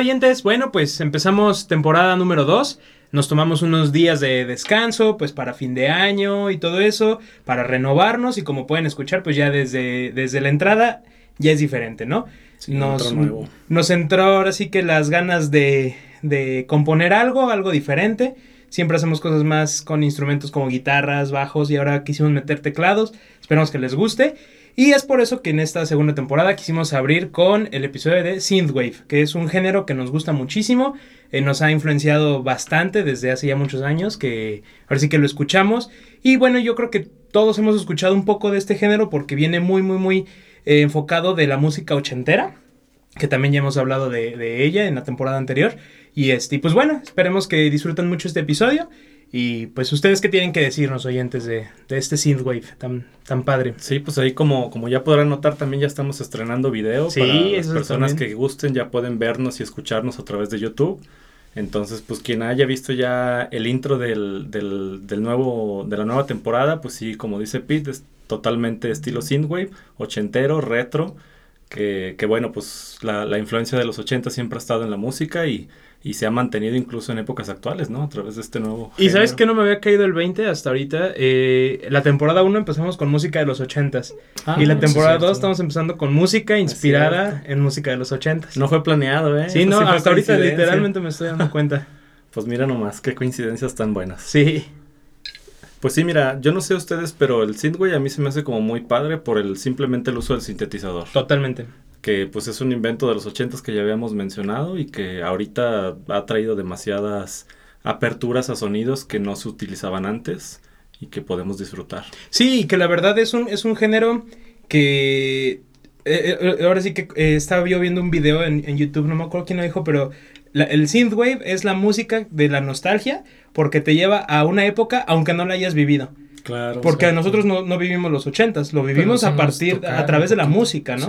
¿Qué tal oyentes? Bueno, pues empezamos temporada número 2. Nos tomamos unos días de descanso, pues para fin de año y todo eso, para renovarnos y como pueden escuchar, pues ya desde, desde la entrada ya es diferente, ¿no? nos, nos entró ahora sí que las ganas de, de componer algo, algo diferente. Siempre hacemos cosas más con instrumentos como guitarras, bajos y ahora quisimos meter teclados. Esperamos que les guste. Y es por eso que en esta segunda temporada quisimos abrir con el episodio de Synthwave, que es un género que nos gusta muchísimo, eh, nos ha influenciado bastante desde hace ya muchos años, que ahora sí que lo escuchamos. Y bueno, yo creo que todos hemos escuchado un poco de este género porque viene muy, muy, muy eh, enfocado de la música ochentera, que también ya hemos hablado de, de ella en la temporada anterior. Y este, pues bueno, esperemos que disfruten mucho este episodio y pues ustedes qué tienen que decirnos, oyentes, de, de este synthwave tan, tan padre. Sí, pues ahí como, como ya podrán notar, también ya estamos estrenando video. Sí, para las personas que gusten ya pueden vernos y escucharnos a través de YouTube. Entonces, pues quien haya visto ya el intro del, del, del nuevo, de la nueva temporada, pues sí, como dice Pete, es totalmente estilo synthwave, ochentero, retro, que, que bueno, pues la, la influencia de los 80 siempre ha estado en la música y y se ha mantenido incluso en épocas actuales, ¿no? A través de este nuevo. Y sabes que no me había caído el 20 hasta ahorita. Eh, la temporada 1 empezamos con música de los 80s. Ah, y la temporada 2 estamos empezando con música inspirada en música de los 80s. No fue planeado, ¿eh? Sí, no, hasta ahorita literalmente me estoy dando cuenta. pues mira nomás, qué coincidencias tan buenas. Sí. Pues sí, mira, yo no sé ustedes, pero el synthwave a mí se me hace como muy padre por el simplemente el uso del sintetizador. Totalmente que pues es un invento de los ochentas que ya habíamos mencionado y que ahorita ha traído demasiadas aperturas a sonidos que no se utilizaban antes y que podemos disfrutar. Sí, que la verdad es un, es un género que... Eh, eh, ahora sí que eh, estaba yo viendo un video en, en, YouTube, no me acuerdo quién lo dijo, pero el synthwave es la música de la nostalgia porque te lleva a una época aunque no la hayas vivido. Claro. Porque nosotros no, no, vivimos los ochentas, lo vivimos a partir, a través de la música, ¿no?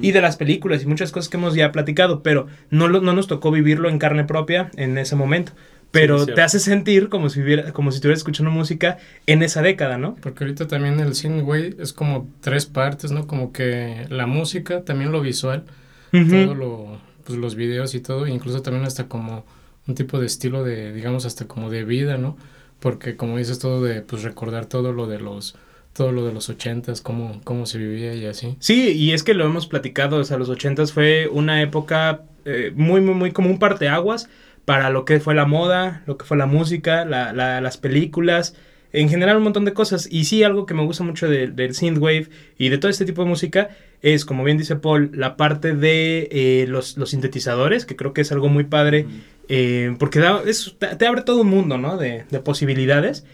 Y de las películas y muchas cosas que hemos ya platicado, pero no, no nos tocó vivirlo en carne propia en ese momento. Pero te hace sentir como si, hubiera, como si estuvieras escuchando música en esa década, ¿no? Porque ahorita también el cine, güey, es como tres partes, ¿no? Como que la música, también lo visual, todo lo, pues los videos y todo, incluso también hasta como un tipo de estilo de, digamos, hasta como de vida, ¿no? Porque como dices todo de pues recordar todo lo de los todo lo de los ochentas, cómo, cómo se vivía y así. Sí, y es que lo hemos platicado, o sea, los ochentas fue una época eh, muy, muy, muy como un parteaguas para lo que fue la moda, lo que fue la música, la, la, las películas, en general un montón de cosas. Y sí, algo que me gusta mucho del synthwave y de todo este tipo de música es, como bien dice Paul, la parte de eh, los, los, sintetizadores, que creo que es algo muy padre eh, porque te, abre todo un mundo, ¿no? De, posibilidades.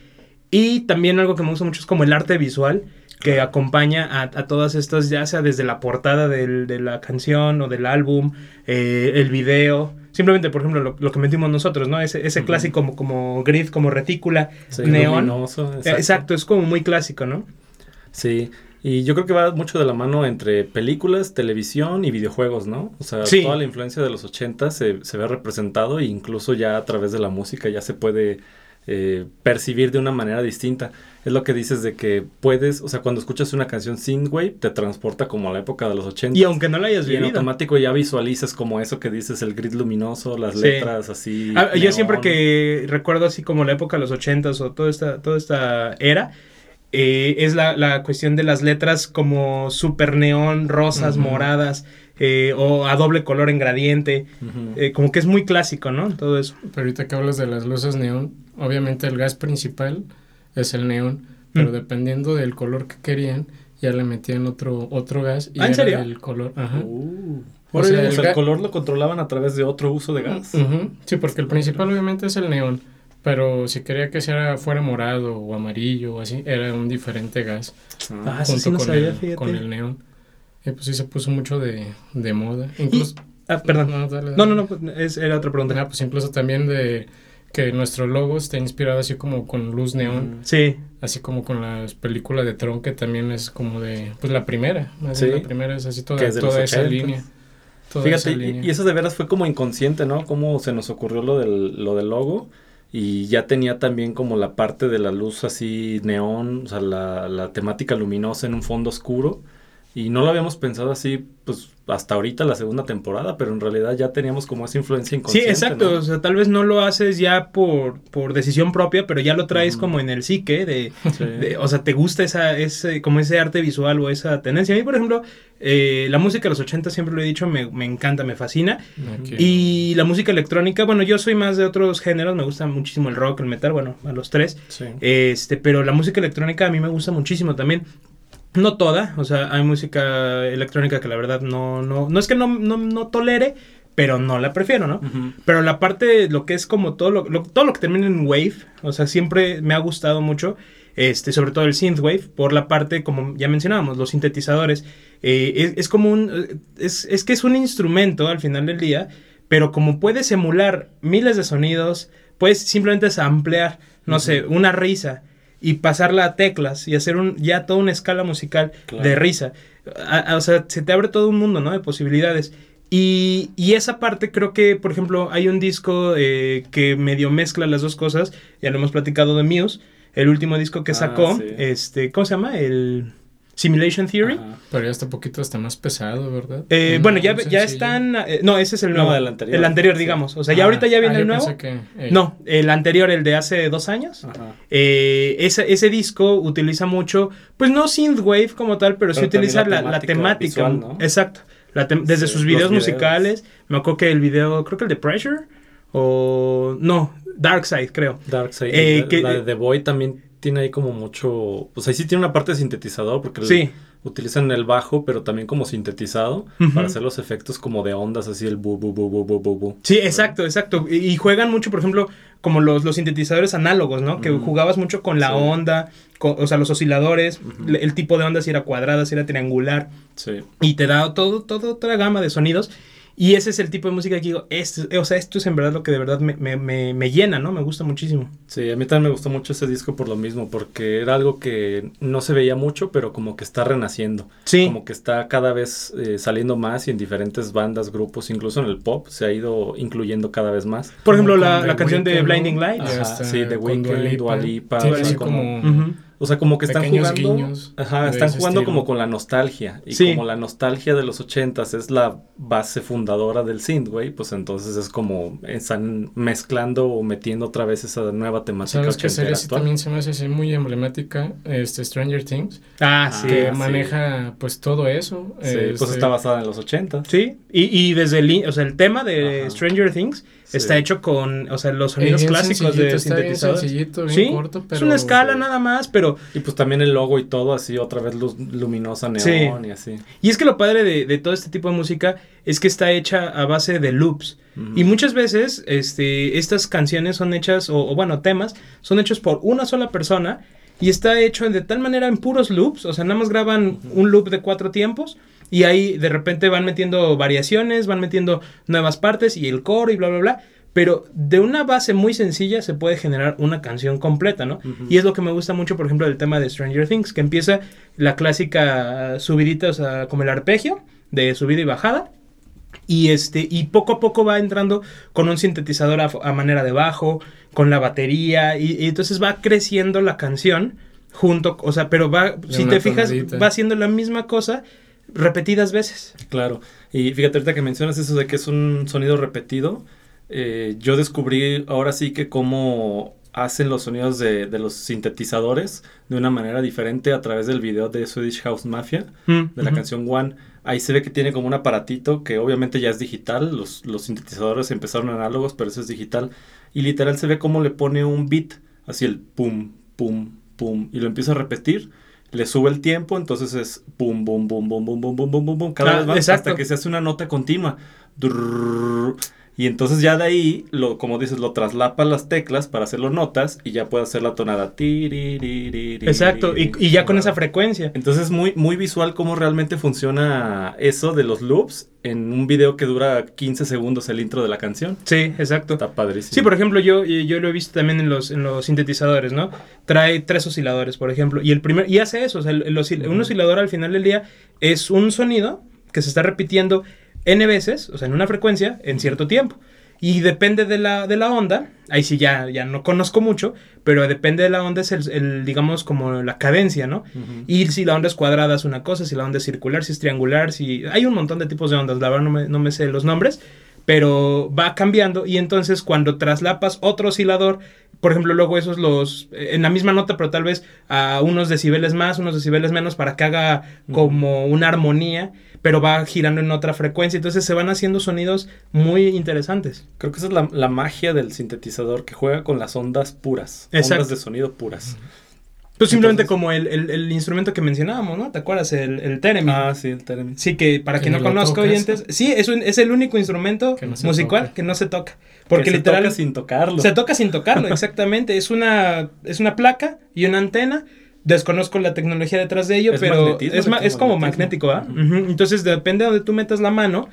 Y también algo que me gusta mucho es como el arte visual que acompaña a, todas estas, ya sea desde la portada de la canción o del álbum, eh, el video. Simplemente, por ejemplo, lo, que metimos nosotros, ¿no? Ese, ese clásico como, como grid, como retícula, neón. exacto. exacto, es como muy clásico, ¿no? Sí, y yo creo que va mucho de la mano entre películas, televisión y videojuegos, ¿no? O sea, toda la influencia de los 80 se, se ve representado e incluso ya a través de la música ya se puede eh, percibir de una manera distinta. Es lo que dices de que puedes, o sea, cuando escuchas una canción synthwave te transporta como a la época de los 80. Y aunque no la hayas vivido. Y en automático ya visualizas como eso que dices, el grid luminoso, las letras así. Ah, yo siempre que recuerdo así como la época de los 80 o toda esta, toda esta era eh, es la, la, cuestión de las letras como super neón, rosas, moradas, eh, o a doble color en gradiente, eh, como que es muy clásico, ¿no? Todo eso. Pero ahorita que hablas de las luces neón, obviamente el gas principal es el neón, pero mm. dependiendo del color que querían, ya le metían otro, otro gas y ¿Ah, era el color, ajá. Uh. o, sea, el, color lo controlaban a través de otro uso de gas. Sí, porque el principal obviamente es el neón. Pero si quería que sea, fuera morado o amarillo o así, era un diferente gas. Ah, junto con, el, con el neón. Y pues sí se puso mucho de, de moda. Incluso, ah, perdón. No, no, no, pues, era otra pregunta. Ah, pues incluso también de que nuestro logo está inspirado así como con luz neón. Mm. Sí. Así como con las películas de Tron, que también es como de, pues la primera. Más sí. La primera es así toda, toda esa línea. Fíjate, Y, eso de veras fue como inconsciente, ¿no? Cómo se nos ocurrió lo del, lo del logo y ya tenía también como la parte de la luz así neón, o sea, la, la temática luminosa en un fondo oscuro. Y no lo habíamos pensado así, pues hasta ahorita la segunda temporada, pero en realidad ya teníamos como esa influencia Sí, inconsciente. exacto. ¿no? O sea, tal vez no lo haces ya por, por decisión propia, pero ya lo traes como en el psique de, Sí. de- o sea, te gusta esa, ese, como ese arte visual o esa tendencia. A mí, por ejemplo, eh, la música de los 80 siempre lo he dicho, me, me encanta, me fascina. Y la música electrónica, bueno, yo soy más de otros géneros, me gusta muchísimo el rock, el metal, bueno, a los tres. Sí. Este, pero la música electrónica a mí me gusta muchísimo también. No toda, o sea, hay música electrónica que la verdad no, no, no es que no, no, no tolere, pero no la prefiero, ¿no? Pero la parte, lo que es como todo lo, lo- todo lo que termina en wave, o sea, siempre me ha gustado mucho, este, sobre todo el synthwave, por la parte, como ya mencionábamos, los sintetizadores. Eh, es, es como un, es, es que es un instrumento al final del día, pero como puedes emular miles de sonidos, puedes simplemente ampliar, no sé, una risa y pasarla a teclas y hacer un, ya toda una escala musical Claro. de risa. A- a- o sea, se te abre todo un mundo, ¿no? De posibilidades. Y, y esa parte creo que, por ejemplo, hay un disco eh, que medio mezcla las dos cosas. Ya lo hemos platicado de Muse. El último disco que Ah, sacó, sí. este, ¿cómo se llama? El Simulation Theory. Ajá. Pero ya está poquito, está más pesado, ¿verdad? Eh, bueno, ya, ya están... eh, no, ese es el No, nuevo. el anterior. El anterior, Sí. digamos. O sea, ya Ah, ahorita ya viene ah, el nuevo. que, eh, No, el anterior, el de hace dos años. Ajá. Eh, ese, ese disco utiliza mucho, pues no synthwave como tal, pero, sí Pero utiliza la la, la temática visual, ¿no? Exacto. La tem- desde Sí, sus videos, videos. musicales. Me acuerdo que el video, creo que el de Pressure. O. No, Dark Side, creo. Dark Side. Eh, que- la de The Boy también tiene ahí como mucho. Pues ahí sí tiene una parte de sintetizador, porque el- Sí. utilizan el bajo, pero también como sintetizado, para hacer los efectos como de ondas, así el bu bu bu bu bu bu bu. Sí, exacto, exacto. Y, y juegan mucho, por ejemplo, como los, los sintetizadores análogos, ¿no? Que jugabas mucho con la Sí. onda, con- o sea, los osciladores, el tipo de onda si era cuadrada, si era triangular. Sí. Y te da todo, toda otra gama de sonidos. Y ese es el tipo de música que digo, este, o sea, esto es en verdad lo que de verdad me, me, me, me llena, ¿no? Me gusta muchísimo. Sí, a mí también me gustó mucho ese disco por lo mismo, porque era algo que no se veía mucho, pero como que está renaciendo. Sí. Como que está cada vez eh, saliendo más y en diferentes bandas, grupos, incluso en el pop, se ha ido incluyendo cada vez más. Por ejemplo, Como la, la canción de. Blinding Lights. Está sí, The con Weeknd, Dua Lipa. Dua Lipa, Sí, o sea, como-. O sea, como que están Pequeños jugando. guiños ajá, están jugando estilo. como con la nostalgia. Y Sí. como la nostalgia de los ochentas es la base fundadora del synthwave, pues entonces es como están mezclando o metiendo otra vez esa nueva temática ¿Sabes qué serie sí también se me hace así muy emblemática? Este, Stranger Things. Ah, Ah, sí. que maneja pues todo eso. Sí, pues este, está basada en los ochentas. Sí, y, y desde el, in- o sea, el tema de Ajá. Stranger Things Sí. está hecho con, o sea, los eh, sonidos clásicos de bien sencillito, bien Sí, corto, pero... es una escala nada más, pero Y pues también el logo y todo así, otra vez luz luminosa neón y así. Y es que lo padre de, de todo este tipo de música es que está hecha a base de loops. Y muchas veces este, estas canciones son hechas, o, o bueno, temas, son hechos por una sola persona y está hecho de tal manera en puros loops, o sea, nada más graban un loop de cuatro tiempos y ahí de repente van metiendo variaciones, van metiendo nuevas partes y el coro y bla, bla, bla. Pero de una base muy sencilla se puede generar una canción completa, ¿no? Ujú. Y es lo que me gusta mucho, por ejemplo, del tema de Stranger Things, que empieza la clásica subidita, o sea, como el arpegio de subida y bajada. Y este, y poco a poco va entrando con un sintetizador a, a manera de bajo, con la batería, y, y entonces va creciendo la canción junto, o sea, pero va, si una te fijas, va haciendo la misma cosa repetidas veces. Claro. Y fíjate ahorita que mencionas eso de que es un sonido repetido, eh, yo descubrí ahora sí que cómo hacen los sonidos de, de los sintetizadores de una manera diferente a través del video de Swedish House Mafia, de la canción One. Ahí se ve que tiene como un aparatito que obviamente ya es digital, los, los sintetizadores empezaron análogos, pero eso es digital. Y literal se ve cómo le pone un beat, así el pum, pum, pum, y lo empieza a repetir. Le sube el tiempo, entonces es pum, bum, bum, bum, bum, bum, bum, bum, bum, cada Ah, vez más exacto. hasta que se hace una nota continua. Y entonces ya de ahí, lo, como dices, lo traslapa las teclas para hacerlo notas y ya puede hacer la tonada. Exacto, y, y ya con esa frecuencia. Entonces es muy, muy visual cómo realmente funciona eso de los loops en un video que dura 15 segundos el intro de la canción. Sí, exacto. Está padrísimo. Sí, por ejemplo, yo, yo lo he visto también en los, en los sintetizadores, ¿no? Trae tres osciladores, por ejemplo, y el primer, y hace eso, o sea, el- el oscil- un oscilador al final del día es un sonido que se está repitiendo n veces, o sea, en una frecuencia, en cierto tiempo. Y depende de la, de la onda, ahí sí ya, ya no conozco mucho, pero depende de la onda es el, el, digamos, como la cadencia, ¿no? Y si la onda es cuadrada es una cosa, si la onda es circular, si es triangular, si... Hay un montón de tipos de ondas, la verdad no me, no me sé los nombres, pero va cambiando y entonces cuando traslapas otro oscilador, por ejemplo, luego esos los, en la misma nota, pero tal vez a unos decibeles más, unos decibeles menos, para que haga como una armonía, pero va girando en otra frecuencia, entonces se van haciendo sonidos muy interesantes. Creo que esa es la, la magia del sintetizador, que juega con las ondas puras, Exacto. ondas de sonido puras. Pues simplemente Entonces- como el, el- el instrumento que mencionábamos, ¿no? ¿Te acuerdas? El, el theremin. Ah, sí, el theremin. Sí, que para Que quien no conozca oyentes, sí, es, un- es el único instrumento Que no se musical toca. que no se toca. Porque Que se literal toca sin tocarlo. se toca sin tocarlo, exactamente. Es una, es una placa y una antena. Desconozco la tecnología detrás de ello, Es pero es, ma- es como magnético, ¿ah? Entonces depende de donde tú metas la mano.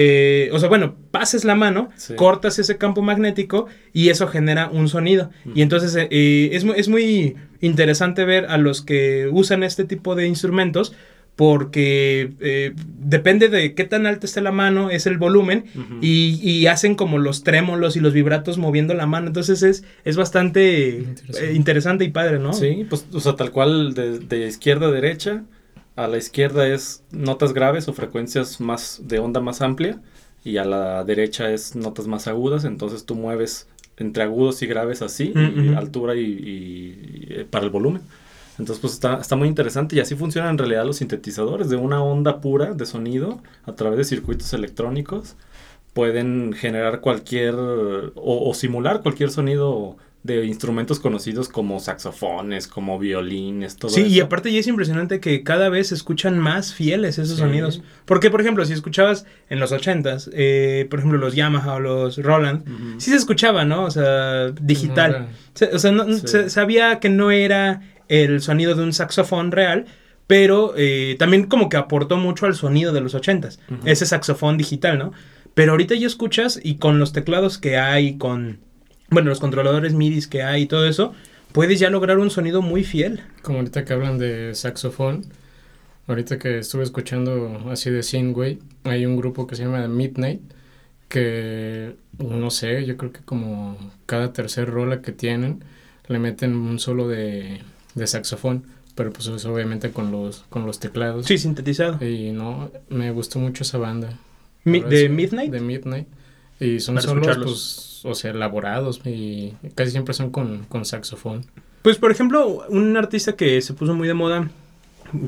eh, o sea, bueno, pases la mano, Sí. cortas ese campo magnético y eso genera un sonido. Y entonces eh, es, es muy interesante ver a los que usan este tipo de instrumentos porque eh, depende de qué tan alta esté la mano, es el volumen y, y hacen como los trémolos y los vibratos moviendo la mano. Entonces es, es bastante Interesante. eh, interesante y padre, ¿no? Sí, pues, o sea, tal cual de, de izquierda a derecha. A la izquierda es notas graves o frecuencias más de onda más amplia. Y a la derecha es notas más agudas. Entonces tú mueves entre agudos y graves así, Mm, y altura y, y- y, eh, para el volumen. Entonces, pues está, está muy interesante y así funcionan en realidad los sintetizadores. De una onda pura de sonido a través de circuitos electrónicos pueden generar cualquier o, o simular cualquier sonido de instrumentos conocidos como saxofones, como violines, todo Sí, eso. y aparte ya es impresionante que cada vez se escuchan más fieles esos Sí. sonidos. Porque, por ejemplo, si escuchabas en los ochentas, eh, por ejemplo, los Yamaha o los Roland, sí se escuchaba, ¿no? O sea, digital. o sea, no- Sí. se- sabía que no era el sonido de un saxofón real, pero eh, también como que aportó mucho al sonido de los ochentas, Ujú. ese saxofón digital, ¿no? Pero ahorita ya escuchas y con los teclados que hay, con, bueno, los controladores MIDI que hay y todo eso, puedes ya lograr un sonido muy fiel. Como ahorita que hablan de saxofón, ahorita que estuve escuchando así de Synthwave, hay un grupo que se llama Midnight, que no sé, yo creo que como cada tercer rola que tienen, le meten un solo de, de saxofón, pero pues eso obviamente con los, con los teclados. Sí, sintetizado. Y no, me gustó mucho esa banda. Mi- ¿De sí, Midnight? De Midnight. Y son solos, escucharlos. pues, o sea, elaborados y casi siempre son con, con saxofón. Pues, por ejemplo, un artista que se puso muy de moda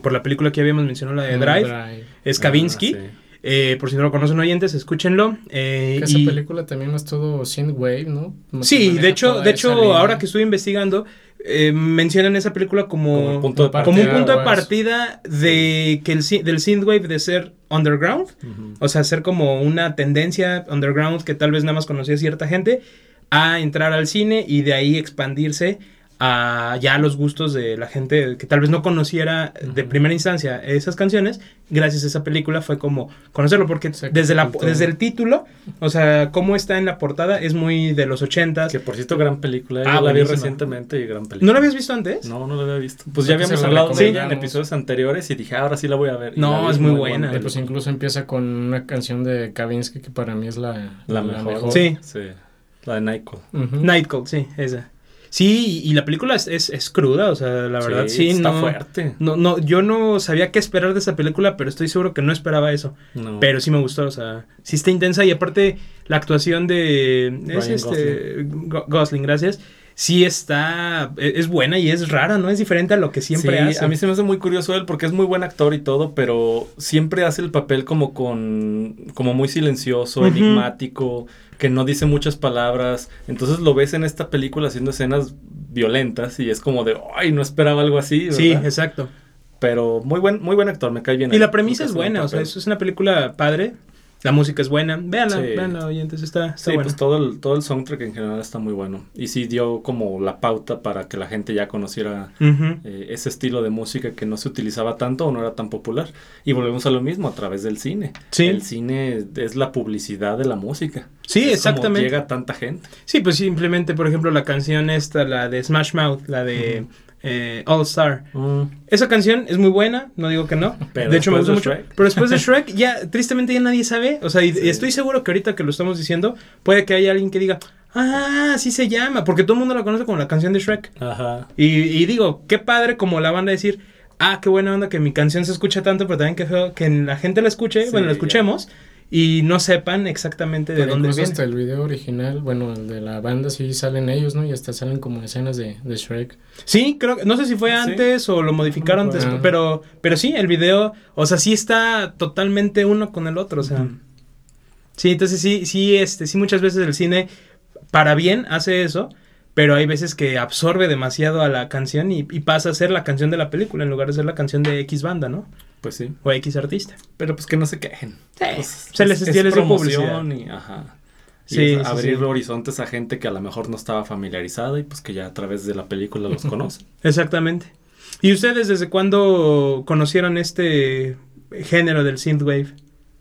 por la película que habíamos mencionado, la de Mm, Drive, es Kavinsky. Ah, sí. Eh, por si no lo conocen oyentes, escúchenlo. Eh, Que esa y- película también es todo synthwave, ¿no? Como Sí, de hecho, de hecho, línea. ahora que estuve investigando, eh, mencionan esa película como, Como el punto de como como un punto de partida de que el, del synthwave de ser underground, o sea, ser como una tendencia underground que tal vez nada más conocía cierta gente, a entrar al cine y de ahí expandirse a ya los gustos de la gente que tal vez no conociera de primera instancia esas canciones, gracias a esa película fue como conocerlo, porque Se desde, la, desde el título, o sea, cómo está en la portada, es muy de los ochentas. Que por cierto, gran película. Ah, Yo la vi recientemente y gran película. ¿No la habías visto antes? No, no la había visto. Pues ya habíamos hablado de ella en episodios anteriores y dije, "Ah, ahora sí la voy a ver. No, es muy buena. Eh, pues incluso empieza con una canción de Kavinsky que para mí es la, La mejor. Sí. Sí. La de Nyko. Ujú. Night Call, sí, esa. Sí, y la película es, es, es cruda, o sea, la verdad, sí, está no, fuerte. no, no, yo no sabía qué esperar de esa película, pero estoy seguro que no esperaba eso. No. Pero sí me gustó, o sea, sí está intensa y aparte la actuación de es Ryan este Go- Gosling, gracias. Sí está e- es buena y es rara, ¿no? Es diferente a lo que siempre Sí, hace. a mí se me hace muy curioso él porque es muy buen actor y todo, pero siempre hace el papel como con como muy silencioso, enigmático, que no dice muchas palabras. Entonces lo ves en esta película haciendo escenas violentas y es como de, "Ay, no esperaba algo así", ¿verdad? Sí, exacto. Pero muy buen muy buen actor, me cae bien. Y la premisa es buena, o sea, es una película padre. La música es buena. Véanla, Sí. véanla, oyentes, está, está Sí, buena. pues todo el, todo el soundtrack en general está muy bueno. Y sí dio como la pauta para que la gente ya conociera eh, ese estilo de música que no se utilizaba tanto o no era tan popular. Y volvemos a lo mismo a través del cine. Sí. El cine es la publicidad de la música. Sí, Es como exactamente. llega tanta gente. Sí, pues simplemente, por ejemplo, la canción esta, la de Smash Mouth, la de eh, All Star. Mm, Esa canción es muy buena, no digo que no. Pero de hecho, me gusta mucho. Shrek. Pero después de Shrek, ya tristemente ya nadie sabe. O sea, y, Sí. y estoy seguro que ahorita que lo estamos diciendo, puede que haya alguien que diga, ah, así se llama. Porque todo el mundo la conoce como la canción de Shrek. Ajá. Y, y digo, qué padre como la banda decir, ah, qué buena onda que mi canción se escucha tanto, pero también qué feo que la gente la escuche, Sí, bueno, la ya. Y no sepan exactamente de Pero dónde viene. hasta el video original, bueno, el de la banda sí salen ellos, ¿no? Y hasta salen como escenas de, de Shrek. Sí, creo que, no sé si fue Sí. antes o lo modificaron No acuerdo. después, pero, pero sí, el video, o sea, sí está totalmente uno con el otro, o sea. Sí, entonces sí, sí, este, sí muchas veces el cine, para bien, hace eso, pero hay veces que absorbe demasiado a la canción y, y pasa a ser la canción de la película en lugar de ser la canción de X banda, ¿no? Pues sí. O X artista. Pero pues que no se quejen. Sí, Pues, se les- es, les promoción y, ajá. Y Sí, es sí, abrir sí. horizontes a gente que a lo mejor no estaba familiarizada y pues que ya a través de la película los conoce. Exactamente. ¿Y ustedes desde cuándo conocieron este género del synthwave?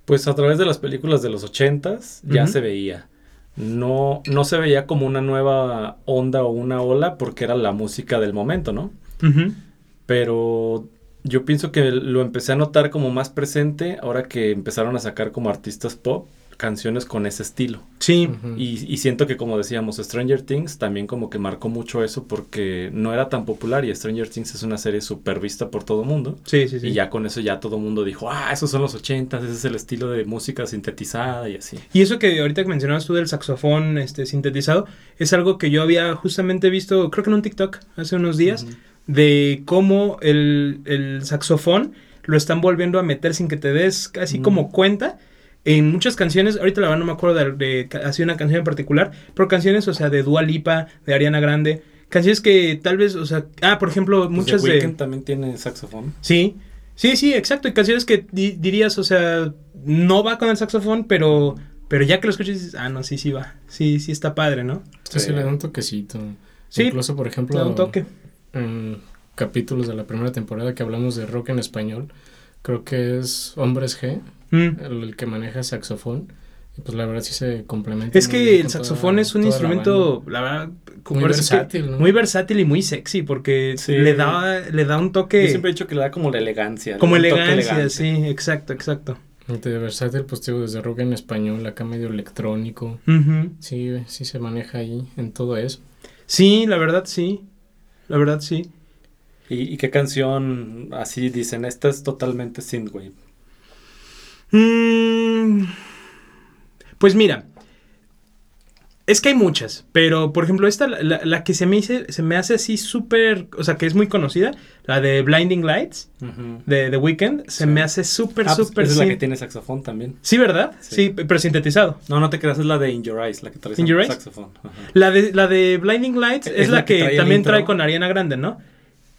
Pues a través de las películas de los ochentas ya se veía. No, no se veía como una nueva onda o una ola porque era la música del momento, ¿no? Pero yo pienso que lo empecé a notar como más presente ahora que empezaron a sacar como artistas pop canciones con ese estilo. Sí. Y, y siento que como decíamos, Stranger Things también como que marcó mucho eso porque no era tan popular y Stranger Things es una serie súper vista por todo mundo. sí, sí, sí. Y ya con eso ya todo mundo dijo, ah, esos son los ochentas, ese es el estilo de música sintetizada y así. Y eso que ahorita que mencionabas tú del saxofón este, sintetizado, es algo que yo había justamente visto, creo que en un TikTok hace unos días. De cómo el, el saxofón lo están volviendo a meter sin que te des casi Mm. como cuenta. En muchas canciones, ahorita la verdad no me acuerdo de, de así una canción en particular, pero canciones, o sea, de Dua Lipa, de Ariana Grande, canciones que tal vez, o sea, ah, por ejemplo, Pues muchas The de... Weeknd también tiene saxofón. Sí, sí, sí, exacto. Y canciones que di- dirías, o sea, no va con el saxofón, pero, pero ya que lo escuchas dices, ah, no, sí, sí va. Sí, sí está padre, ¿no? Sí, sí, le da un toquecito. Sí, Incluso, por Le ejemplo, da un toque. En capítulos de la primera temporada que hablamos de rock en español, creo que es Hombres G, Mm. el, el que maneja saxofón. Y pues la verdad sí se complementa. Es que el saxofón toda- es un la instrumento, la verdad, Muy que versátil, ¿no? muy versátil y muy sexy, porque Sí. le da, le da un Yo toque siempre he dicho que le da como la elegancia. como elegancia, elegante. sí, exacto, exacto. De versátil, pues digo, desde rock en español, acá medio electrónico. Sí, sí se maneja ahí en todo eso. Sí, la verdad, sí. La verdad, sí. ¿Y, y qué canción así dicen? Esta es totalmente synthwave. Mm, pues mira, es que hay muchas, pero por ejemplo esta, la, la- que se me, hice- se me hace así súper, o sea, que es muy conocida, la de Blinding Lights de The Weeknd, se Sí. me hace súper, Ah, pues súper... esa es la que tiene saxofón también. Sí, ¿verdad? Sí. Sí. pero sintetizado. No, no te creas, es la de In Your Eyes, la que trae In Your Eyes? saxofón. Ajá. La de, la de Blinding Lights es, Es la, la que también trae con Ariana Grande, ¿no?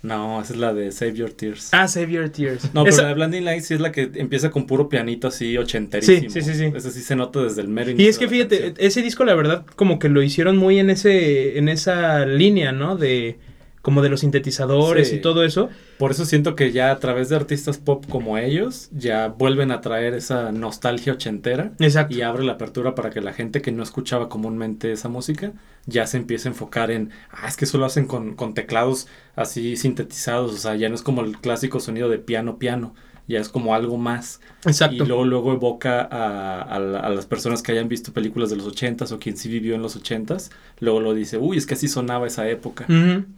No, esa es la de Save Your Tears. Ah, Save Your Tears. No, pero la de Blinding Lights sí es la que empieza con puro pianito así ochenterísimo. Sí, sí, sí, sí. Esa sí se nota desde el mero Y inicio es que fíjate, canción. ese disco la verdad como que lo hicieron muy en ese en esa línea, ¿no? De como de los sintetizadores Sí. y todo eso. Por eso siento que ya a través de artistas pop como ellos, ya vuelven a traer esa nostalgia ochentera. Exacto. Y abre la apertura para que la gente que no escuchaba comúnmente esa música ya se empiece a enfocar en, ah, es que eso lo hacen con, con teclados así sintetizados, o sea, ya no es como el clásico sonido de piano, piano, ya es como algo más. Exacto. Y luego, luego evoca a, a la- a las personas que hayan visto películas de los ochentas o quien sí vivió en los ochentas, luego lo dice, uy, es que así sonaba esa época.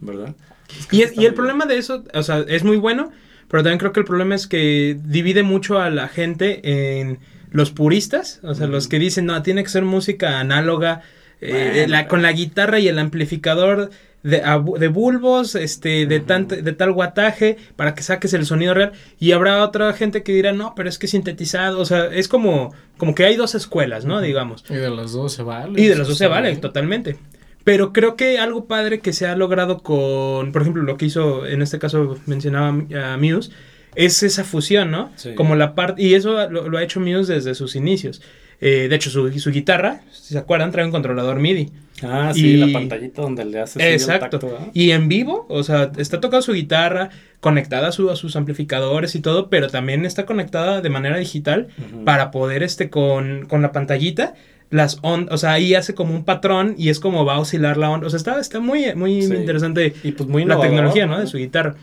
¿verdad? Es que Y, está y el problema de eso, o sea, es muy bueno, pero también creo que el problema es que divide mucho a la gente en los puristas, o sea, los que dicen, no, tiene que ser música análoga, eh, la- con la guitarra y el amplificador de, de bulbos, este, de, tant- de tal guataje, para que saques el sonido real. Y habrá otra gente que dirá, no, pero es que sintetizado, o sea, es como, como que hay dos escuelas, ¿no? Digamos. Y de las dos se vale. Y de las dos se vale, totalmente. Pero creo que algo padre que se ha logrado con, por ejemplo, lo que hizo, en este caso mencionaba a Muse, es esa fusión, ¿no? Sí. Como la parte, y eso lo, lo ha hecho Muse desde sus inicios. Eh, de hecho, su, su guitarra, si se acuerdan, trae un controlador MIDI. Ah, sí, Y- la pantallita donde le hace así el Exacto. tacto. Y en vivo, o sea, está tocando su guitarra, conectada a, su- a sus amplificadores y todo, pero también está conectada de manera digital para poder, este, con, con la pantallita, las ondas, o sea, ahí hace como un patrón y es como va a oscilar la onda. O sea, está, está muy, muy Sí. interesante Y pues muy la tecnología, ¿no? ¿no? De su guitarra.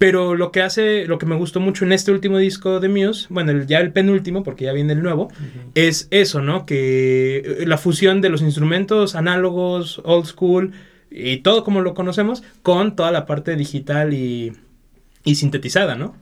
Pero lo que hace, lo que me gustó mucho en este último disco de Muse, bueno, el- ya el penúltimo, porque ya viene el nuevo, es eso, ¿no? Que eh, la fusión de los instrumentos análogos, old school y todo como lo conocemos, con toda la parte digital y, y sintetizada, ¿no?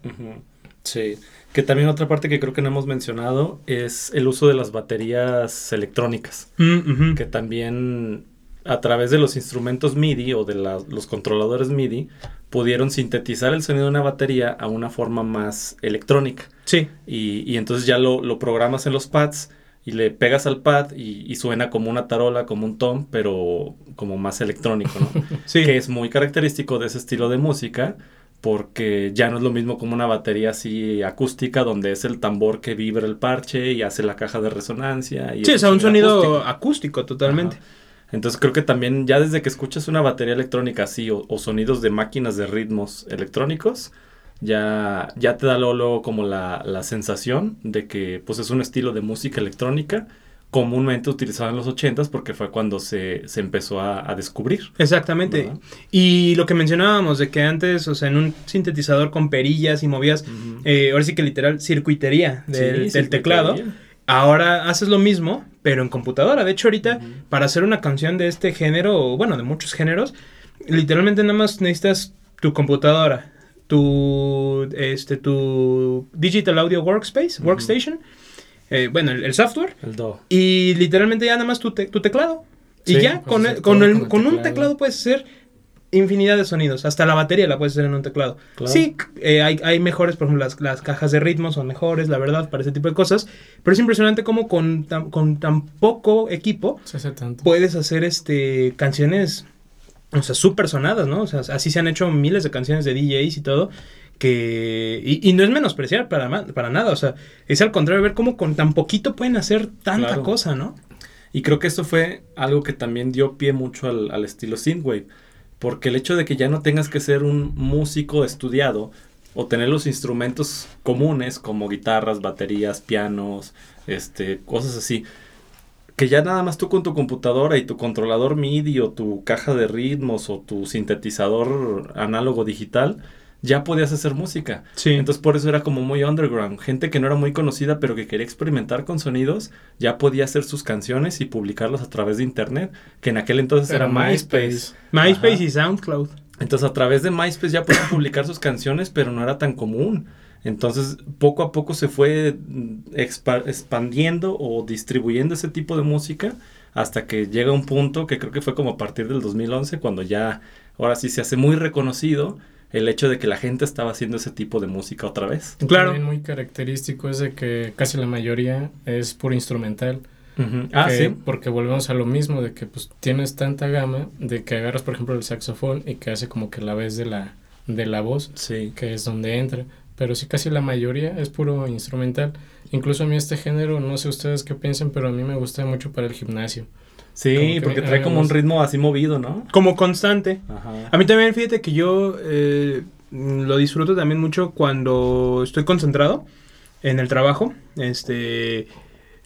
Sí. Que también otra parte que creo que no hemos mencionado es el uso de las baterías electrónicas. Mm. Que también a través de los instrumentos MIDI o de la- los controladores MIDI pudieron sintetizar el sonido de una batería a una forma más electrónica. Sí, Y, y entonces ya lo, lo programas en los pads y le pegas al pad y, y suena como una tarola, como un tom, pero como más electrónico, ¿no? sí. que es muy característico de ese estilo de música porque ya no es lo mismo como una batería así acústica donde es el tambor que vibra el parche y hace la caja de resonancia. Y Sí, es o sea, un sonido acústico. acústico, totalmente. Ajá. Entonces creo que también ya desde que escuchas una batería electrónica así o, o sonidos de máquinas de ritmos electrónicos, ya, ya te da luego, luego como la, la sensación de que pues es un estilo de música electrónica comúnmente utilizado en los 80s porque fue cuando se, se empezó a, a descubrir. Exactamente. ¿verdad? Y lo que mencionábamos de que antes, o sea, en un sintetizador con perillas y movías, eh, ahora sí que literal, circuitería del, Sí, del circuitería. teclado. Ahora haces lo mismo, pero en computadora. De hecho, ahorita, para hacer una canción de este género, bueno, de muchos géneros, literalmente nada más necesitas tu computadora, tu, este, tu Digital Audio Workspace. Workstation, eh, bueno, el, el software, El do. y literalmente ya nada más tu, te- tu teclado. y ya, puedes con, el- con, el- con el con un teclado puedes hacer infinidad de sonidos. Hasta la batería la puedes hacer en un teclado. Claro. Sí, eh, hay, hay mejores, por ejemplo, las, las cajas de ritmo son mejores, la verdad, para ese tipo de cosas. Pero es impresionante cómo con tan, con tan poco equipo Se hace tanto. puedes hacer este canciones, o sea, súper sonadas, ¿no? O sea, así se han hecho miles de canciones de DJs y todo. Que, y, y no es menospreciar para, para nada, o sea, es al contrario, ver cómo con tan poquito pueden hacer tanta Claro. cosa, ¿no? Y creo que eso fue algo que también dio pie mucho al, al estilo synthwave, porque el hecho de que ya no tengas que ser un músico estudiado o tener los instrumentos comunes como guitarras, baterías, pianos, este, cosas así, que ya nada más tú con tu computadora y tu controlador MIDI o tu caja de ritmos o tu sintetizador análogo digital, ya podías hacer música. Sí. Entonces por eso era como muy underground. Gente que no era muy conocida pero que quería experimentar con sonidos, ya podía hacer sus canciones y publicarlas a través de internet, que en aquel entonces era, MySpace. MySpace Ajá. y SoundCloud. Entonces a través de MySpace ya podían publicar sus canciones, pero no era tan común. Entonces poco a poco se fue mm, expa- expandiendo o distribuyendo ese tipo de música hasta que llega un punto que creo que fue como a partir del 2011 cuando ya ahora sí se hace muy reconocido el hecho de que la gente estaba haciendo ese tipo de música otra vez. Claro. También muy característico es de que casi la mayoría es puro instrumental. Ah, que- sí. Porque volvemos a lo mismo, de que pues tienes tanta gama, de que agarras por ejemplo el saxofón y que hace como que la vez de la, de la voz, Sí. que es donde entra. Pero sí casi la mayoría es puro instrumental. Incluso a mí este género, no sé ustedes qué piensan, pero a mí me gusta mucho para el gimnasio. Sí, Como porque trae como un ritmo así movido, ¿no? Como constante. Ajá. A mí también, fíjate que yo eh, lo disfruto también mucho cuando estoy concentrado en el trabajo. Este,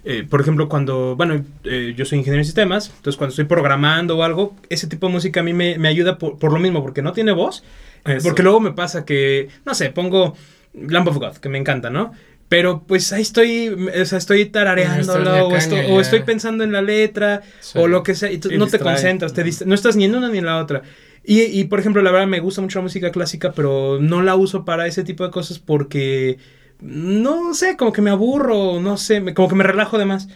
eh, por ejemplo, cuando, bueno, eh, yo soy ingeniero de sistemas, entonces cuando estoy programando o algo, ese tipo de música a mí me, me ayuda por, por lo mismo, porque no tiene voz. Eso. Porque luego me pasa que, no sé, pongo Lamp of God, que me encanta, ¿no? Pero pues ahí estoy, o sea, estoy de o, estoy, ya. o estoy pensando en la letra Sí. o lo que sea, y tú no te concentras, te no estás ni en una ni en la otra. Y, y, por ejemplo, la verdad me gusta mucho la música clásica, pero no la uso para ese tipo de cosas porque, no sé, como que me aburro, no sé, me- como que me relajo de más.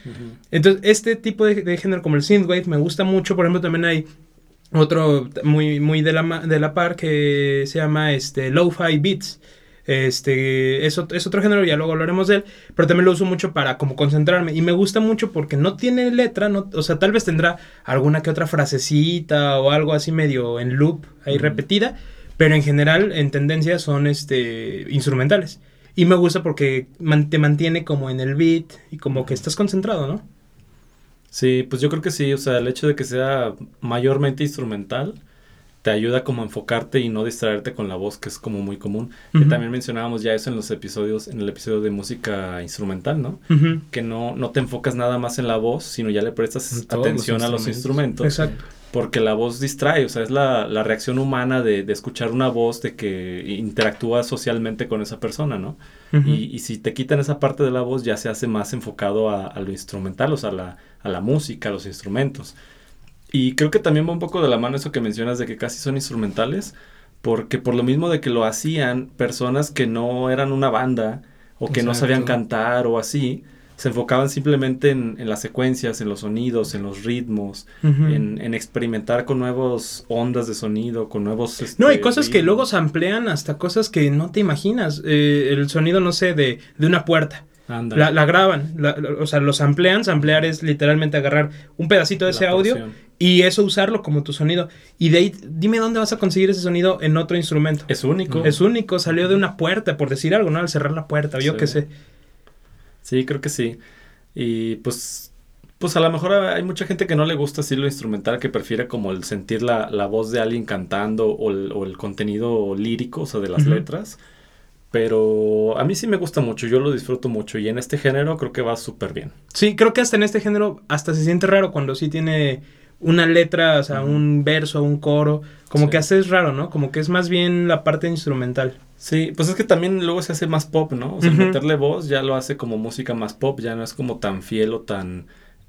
Entonces, este tipo de, de género como el synthwave me gusta mucho. Por ejemplo, también hay otro muy, muy de la, ma- de la par que se llama este, Lo-Fi Beats. Este, es, es otro género, ya luego hablaremos de él, pero también lo uso mucho para como concentrarme y me gusta mucho porque no tiene letra, no, o sea, tal vez tendrá alguna que otra frasecita o algo así medio en loop ahí repetida, pero en general en tendencia son este instrumentales. Y me gusta porque man- te mantiene como en el beat y como que estás concentrado, ¿no? Sí, pues yo creo que sí, o sea, el hecho de que sea mayormente instrumental te ayuda como a enfocarte y no distraerte con la voz, que es como muy común. Que Ujú. también mencionábamos ya eso en los episodios, en el episodio de música instrumental, ¿no? Que no, no te enfocas nada más en la voz, sino ya le prestas atención los a los instrumentos. Exacto. Porque la voz distrae, o sea, es la, la reacción humana de, de escuchar una voz, de que interactúa socialmente con esa persona, ¿no? Y, y si te quitan esa parte de la voz, ya se hace más enfocado a, a lo instrumental, o sea, a la, a la música, a los instrumentos. Y creo que también va un poco de la mano eso que mencionas de que casi son instrumentales, porque por lo mismo de que lo hacían personas que no eran una banda o que no sabían cantar o así, se enfocaban simplemente en, en las secuencias, en los sonidos, en los ritmos, en, en experimentar con nuevas ondas de sonido, con nuevos... No, hay este, cosas que luego se amplían hasta cosas que no te imaginas. Eh, el sonido, no sé, de, de una puerta. La, la graban, la- la- o sea, los amplian. Ampliar es literalmente agarrar un pedacito de ese audio y eso usarlo como tu sonido. Y de ahí, dime dónde vas a conseguir ese sonido en otro instrumento. Es único. Es único, salió de una puerta, por decir algo, ¿no? Al cerrar la puerta, yo Sí. qué sé. Sí, creo que sí. Y pues, pues a lo mejor hay mucha gente que no le gusta así lo instrumental, que prefiere como el sentir la, la voz de alguien cantando o el, o el contenido lírico, o sea, de las Ujú. letras. Pero a mí sí me gusta mucho, yo lo disfruto mucho y en este género creo que va súper bien. Sí, creo que hasta en este género, hasta se siente raro cuando sí tiene una letra, o sea, un verso, un coro. Como Sí. que hasta es raro, ¿no? Como que es más bien la parte instrumental. Sí, pues es que también luego se hace más pop, ¿no? O sea, meterle voz ya lo hace como música más pop, ya no es como tan fiel o tan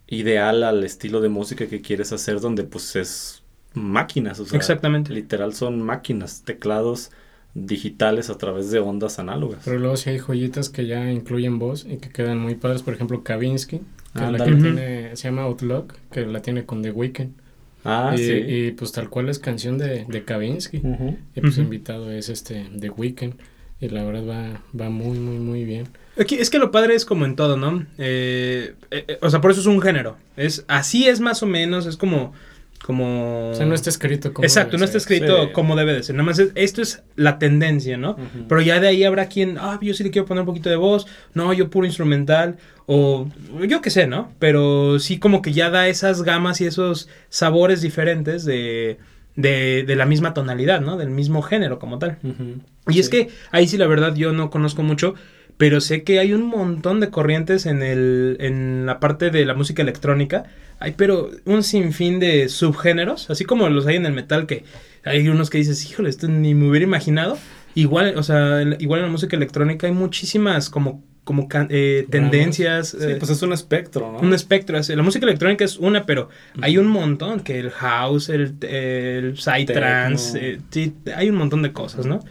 ideal al estilo de música que quieres hacer, donde pues es máquinas, o sea, Exactamente. literal son máquinas, teclados digitales a través de ondas análogas. Pero luego sí hay joyitas que ya incluyen voz y que quedan muy padres. Por ejemplo, Kavinsky, que la que tiene, se llama Outlook, que la tiene con The Weeknd. Ah, y, sí. y, pues tal cual es canción de, de Kavinsky. Y pues invitado es este The Weeknd. Y la verdad va, va muy, muy, muy bien. Aquí, es que lo padre es como en todo, ¿no? Eh, eh, eh, o sea, por eso es un género. Es, así es más o menos, es como... como... O sea, no está escrito como. Exacto, debe no está escrito Sí. como debe de ser. Nada más es- esto es la tendencia, ¿no? Pero ya de ahí habrá quien, ah, yo sí le quiero poner un poquito de voz, no, yo puro instrumental, o yo qué sé, ¿no? Pero sí como que ya da esas gamas y esos sabores diferentes de, de, de la misma tonalidad, ¿no? Del mismo género como tal. Y es que ahí sí la verdad yo no conozco mucho, pero sé que hay un montón de corrientes en el en la parte de la música electrónica. Hay pero un sinfín de subgéneros, así como los hay en el metal que hay unos que dices, "Híjole, esto ni me hubiera imaginado." Igual, o sea, en- igual en la música electrónica hay muchísimas como como eh, tendencias, Sí, eh, pues es un espectro, ¿no? un espectro. así. La música electrónica es una, pero hay un montón, que el house, el, el psytrance, eh, sí, hay un montón de cosas, ¿no?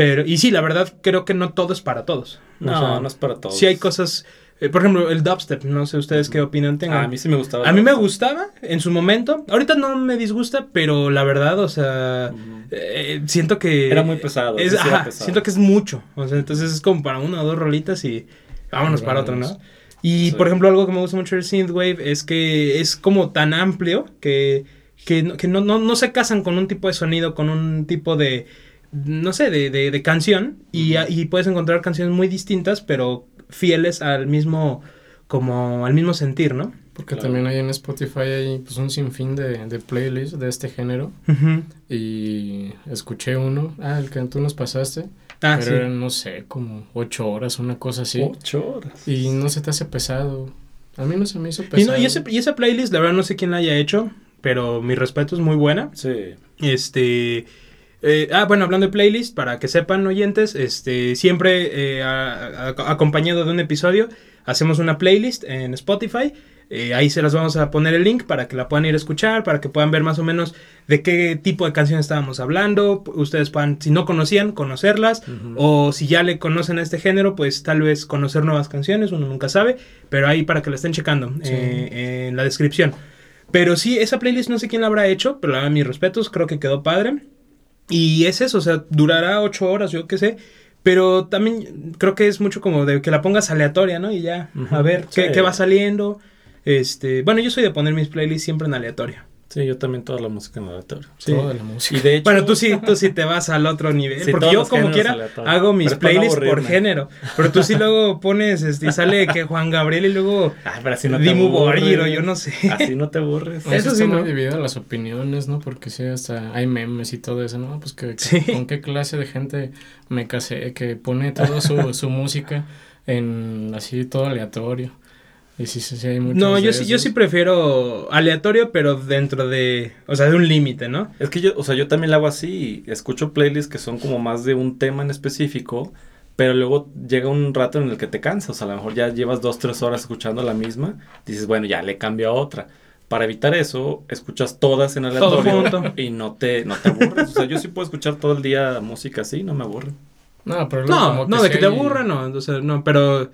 Pero, y sí, la verdad, creo que no todo es para todos. O No, sea, no es para todos. Sí hay cosas, eh, por ejemplo, el dubstep, no sé ustedes qué opinan tengan. Ah, a mí sí me gustaba. A mí me gustaba en su momento, ahorita no me disgusta, pero la verdad, o sea, eh, siento que... Era muy pesado. es- sí era ajá, pesado. siento que es mucho, o sea, entonces es como para una o dos rolitas y vámonos para otra. ¿no? Y Sí. por ejemplo, algo que me gusta mucho del synthwave es que es como tan amplio que, que, que no, no, no se casan con un tipo de sonido, con un tipo de, no sé, de, de, de canción. Y, y puedes encontrar canciones muy distintas, pero fieles al mismo, como al mismo sentir, ¿no? Porque Claro. también hay en Spotify hay pues un sinfín de, de playlists de este género. Y escuché uno, ah, el que tú nos pasaste. Ah, pero sí. eran, no sé, como ocho horas, una cosa así. Ocho horas. Y no se te hace pesado. A mí no se me hizo Y, pesado. no, y, ese- y esa playlist, la verdad no sé quién la haya hecho, pero mi respeto es muy buena. Sí. Este. Eh, ah, bueno, hablando de playlist, para que sepan, oyentes, este, siempre eh, a- a- acompañado de un episodio, hacemos una playlist en Spotify. Eh, ahí se las vamos a poner el link para que la puedan ir a escuchar, para que puedan ver más o menos de qué tipo de canciones estábamos hablando. Ustedes puedan, si no conocían, conocerlas. O si ya le conocen a este género, pues tal vez conocer nuevas canciones, uno nunca sabe. Pero ahí para que la estén checando Sí. en la descripción. Pero sí, esa playlist no sé quién la habrá hecho, pero la mis respetos, creo que quedó padre. Y es eso, o sea, durará ocho horas, yo qué sé. Pero también creo que es mucho como de que la pongas aleatoria, ¿no? Y ya, a ver qué, sí. qué va saliendo. Este, bueno, yo soy de poner mis playlists siempre en aleatorio. Sí, yo también toda la música en aleatorio. Sí. Toda la música. Y de hecho, Bueno, tú sí, tú sí te vas al otro nivel. Sí, porque yo como quiera hago mis Pero playlists por género. Pero tú sí luego pones este, y sale que Juan Gabriel y luego pero así no te o yo no sé. Así no te aburres. Eso, Eso sí, ¿no? dividido las opiniones, ¿no? Porque sí, hasta hay memes y todo eso, ¿no? Pues que, que- Sí. con qué clase de gente me casé que pone toda su, su música en así todo aleatorio. Y sí, sí, sí hay No, yo sí, yo sí prefiero aleatorio, pero dentro de, o sea, de un límite, ¿no? Es que yo, o sea, yo también lo hago así. Escucho playlists que son como más de un tema en específico, pero luego llega un rato en el que te cansas. O sea, a lo mejor ya llevas dos, tres horas escuchando la misma. Dices, bueno, ya le cambio a otra. Para evitar eso, escuchas todas en Todo aleatorio junto. y no te, no te aburres. O sea, yo sí puedo escuchar todo el día música así, no me aburre. No, pero No, como no, de que te aburra, no, o sea, no, pero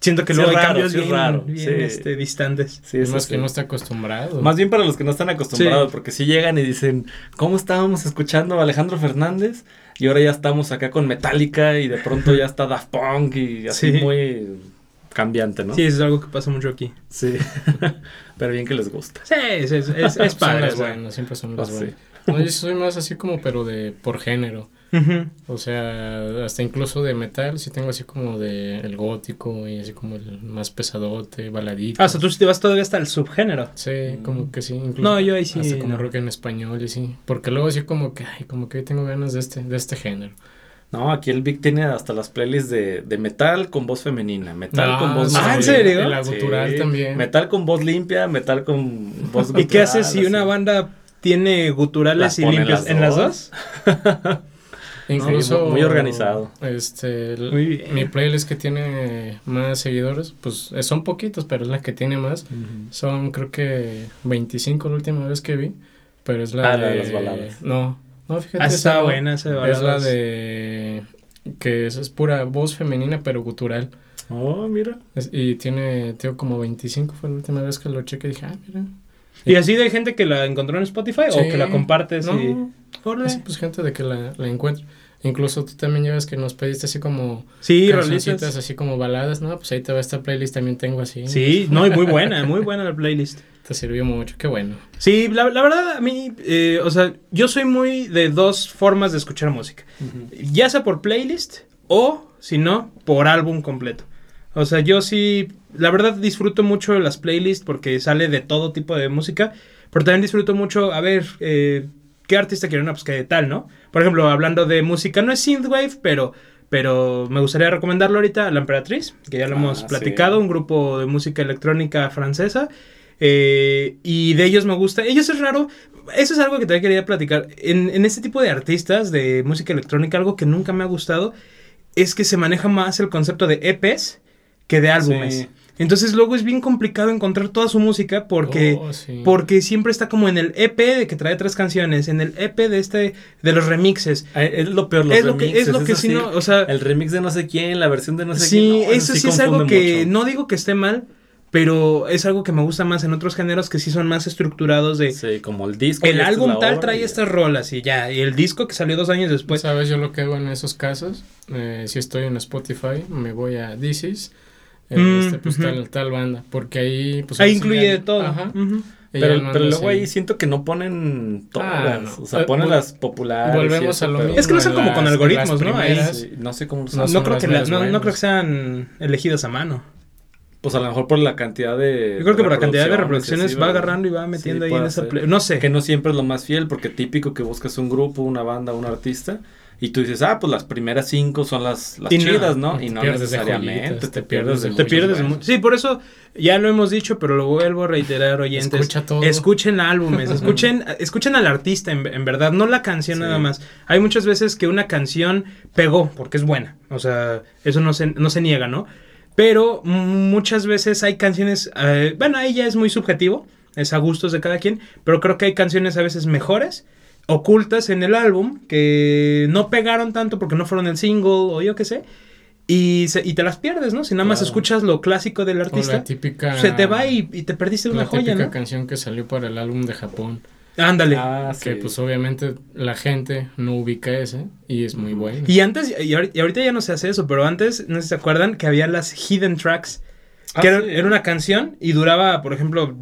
siento que Sí luego es hay raro, cambios sí es bien, raro, bien, sí. este, distantes. Sí, y eso más sí. que no está acostumbrado. Más bien para los que no están acostumbrados, Sí. porque si llegan y dicen, ¿cómo estábamos escuchando a Alejandro Fernández? Y ahora ya estamos acá con Metallica y de pronto ya está Daft Punk y así Sí. muy cambiante, ¿no? Sí, eso es algo que pasa mucho aquí. Sí. Pero bien que les gusta. Sí, es, es, es, es Son padre. las o sea. buenas, siempre son las Ah, sí. buenas. No, yo soy más así como, pero de por género. O sea, hasta incluso de metal, sí tengo así como de el gótico y así como el más pesadote, baladito. Ah, o sea, tú sí te vas todavía hasta el subgénero. Sí, como que sí. Incluso No, yo ahí sí, Hasta como no. rock en español y sí. Porque luego sí como que, ay, como que tengo ganas de este, de este género. No, aquí el Vic tiene hasta las playlists de, de metal con voz femenina, metal Ah, con voz Ah, ¿en masculina. serio? El agutural Sí. también. Metal con voz limpia, metal con voz ¿Y qué gutural, haces si así. una banda tiene guturales Las y las ¿En las dos. Incluso. muy organizado. Este. Muy bien. Mi playlist que tiene más seguidores, pues eh, son poquitos, pero es la que tiene más. Son creo que 25 la última vez que vi. Pero es la Ah, de. la de las baladas. No, no, fíjate. Ah, esa no. buena, esa de Es la baladas. de. Que es, es pura voz femenina, pero gutural. Oh, mira. Es- y tiene, tengo como 25, fue la última vez que lo chequé y dije, ah, mira. ¿Y así de gente que la encontró en Spotify o que la compartes? No, y... Pues gente de que la, la encuentra. Incluso tú también llevas que nos pediste así como Sí, rolitas. así como baladas, ¿no? Pues ahí te va esta playlist, también tengo así. Sí, no, y muy buena, muy buena la playlist. Te sirvió mucho, qué bueno. Sí, la, la verdad, a mí, eh, o sea, yo soy muy de dos formas de escuchar música. Ya sea por playlist o, si no, por álbum completo. O sea, yo sí, la verdad disfruto mucho de las playlists porque sale de todo tipo de música, pero también disfruto mucho, a ver, eh, ¿qué artista quiero? No, pues que de tal, ¿no? Por ejemplo, hablando de música, no es synthwave, pero, pero me gustaría recomendarlo ahorita a La Emperatriz, que ya lo Ah, hemos sí. platicado, un grupo de música electrónica francesa. eh, y de ellos me gusta. Ellos es raro. Eso es algo que también quería platicar. En, en este tipo de artistas de música electrónica, algo que nunca me ha gustado es que se maneja más el concepto de EPs que de álbumes. Sí. Entonces luego es bien complicado encontrar toda su música porque, Oh, sí. porque siempre está como en el EP de que trae tres canciones, en el EP de este de los remixes. Ah, Es lo peor, los Es lo que, es remixes, lo que sí no, o sea, El remix de no sé quién, la versión de no sé sí, quién. no, eso sí es algo que mucho. no digo que esté mal, pero es algo que me gusta más en otros géneros que sí son más estructurados de Sí, como el disco. el álbum tal obra trae y- estas rolas y ya, y el disco que salió dos años después. ¿Sabes yo lo que hago en esos casos? Eh, si estoy en Spotify, me voy a This Is, Mm, este, pues tal, tal banda, porque ahí... Pues, Ahí incluye de todo. Ajá. Pero, pero luego ahí siento que no ponen todas. Ah, no. O sea, Eh, ponen vol- las populares. y volvemos eso, a lo pero- mismo. Es que no son como con algoritmos, ¿no? Ahí Sí, no sé cómo lo No No, son creo que la- no, creo que sean elegidas a mano. Pues a lo mejor por la cantidad de. Yo creo que por la cantidad de reproducciones va agarrando y va metiendo Sí, ahí en esa No sé. Que no siempre es lo más fiel, porque típico que buscas un grupo, una banda, un artista, y tú dices, ah, pues las primeras cinco son las, las no, chidas, ¿no? Y no necesariamente. joyitas, te pierdes de Te pierdes de Sí, por eso ya lo hemos dicho, pero lo vuelvo a reiterar, oyentes. Escucha todo. Escuchen álbumes, escuchen, escuchen al artista, en, en verdad, no la canción Sí. nada más. Hay muchas veces que una canción pegó porque es buena. O sea, eso no se, no se niega, ¿no? Pero muchas veces hay canciones, eh, bueno, ahí ya es muy subjetivo, es a gustos de cada quien, pero creo que hay canciones a veces mejores, ocultas en el álbum, que no pegaron tanto porque no fueron el single o yo qué sé, y, se- y te las pierdes, ¿no? Si nada más Claro. escuchas lo clásico del O artista, la típica... se te va y, y te perdiste una la joya, típica ¿no? canción que salió para el álbum de Japón. Ándale. Ah, sí. Que pues obviamente la gente no ubica ese y es muy bueno. Y antes, y ahori- y ahorita ya no se hace eso, pero antes, no sé si se acuerdan, que había las hidden tracks, Ah, que era, sí. era una canción y duraba, por ejemplo,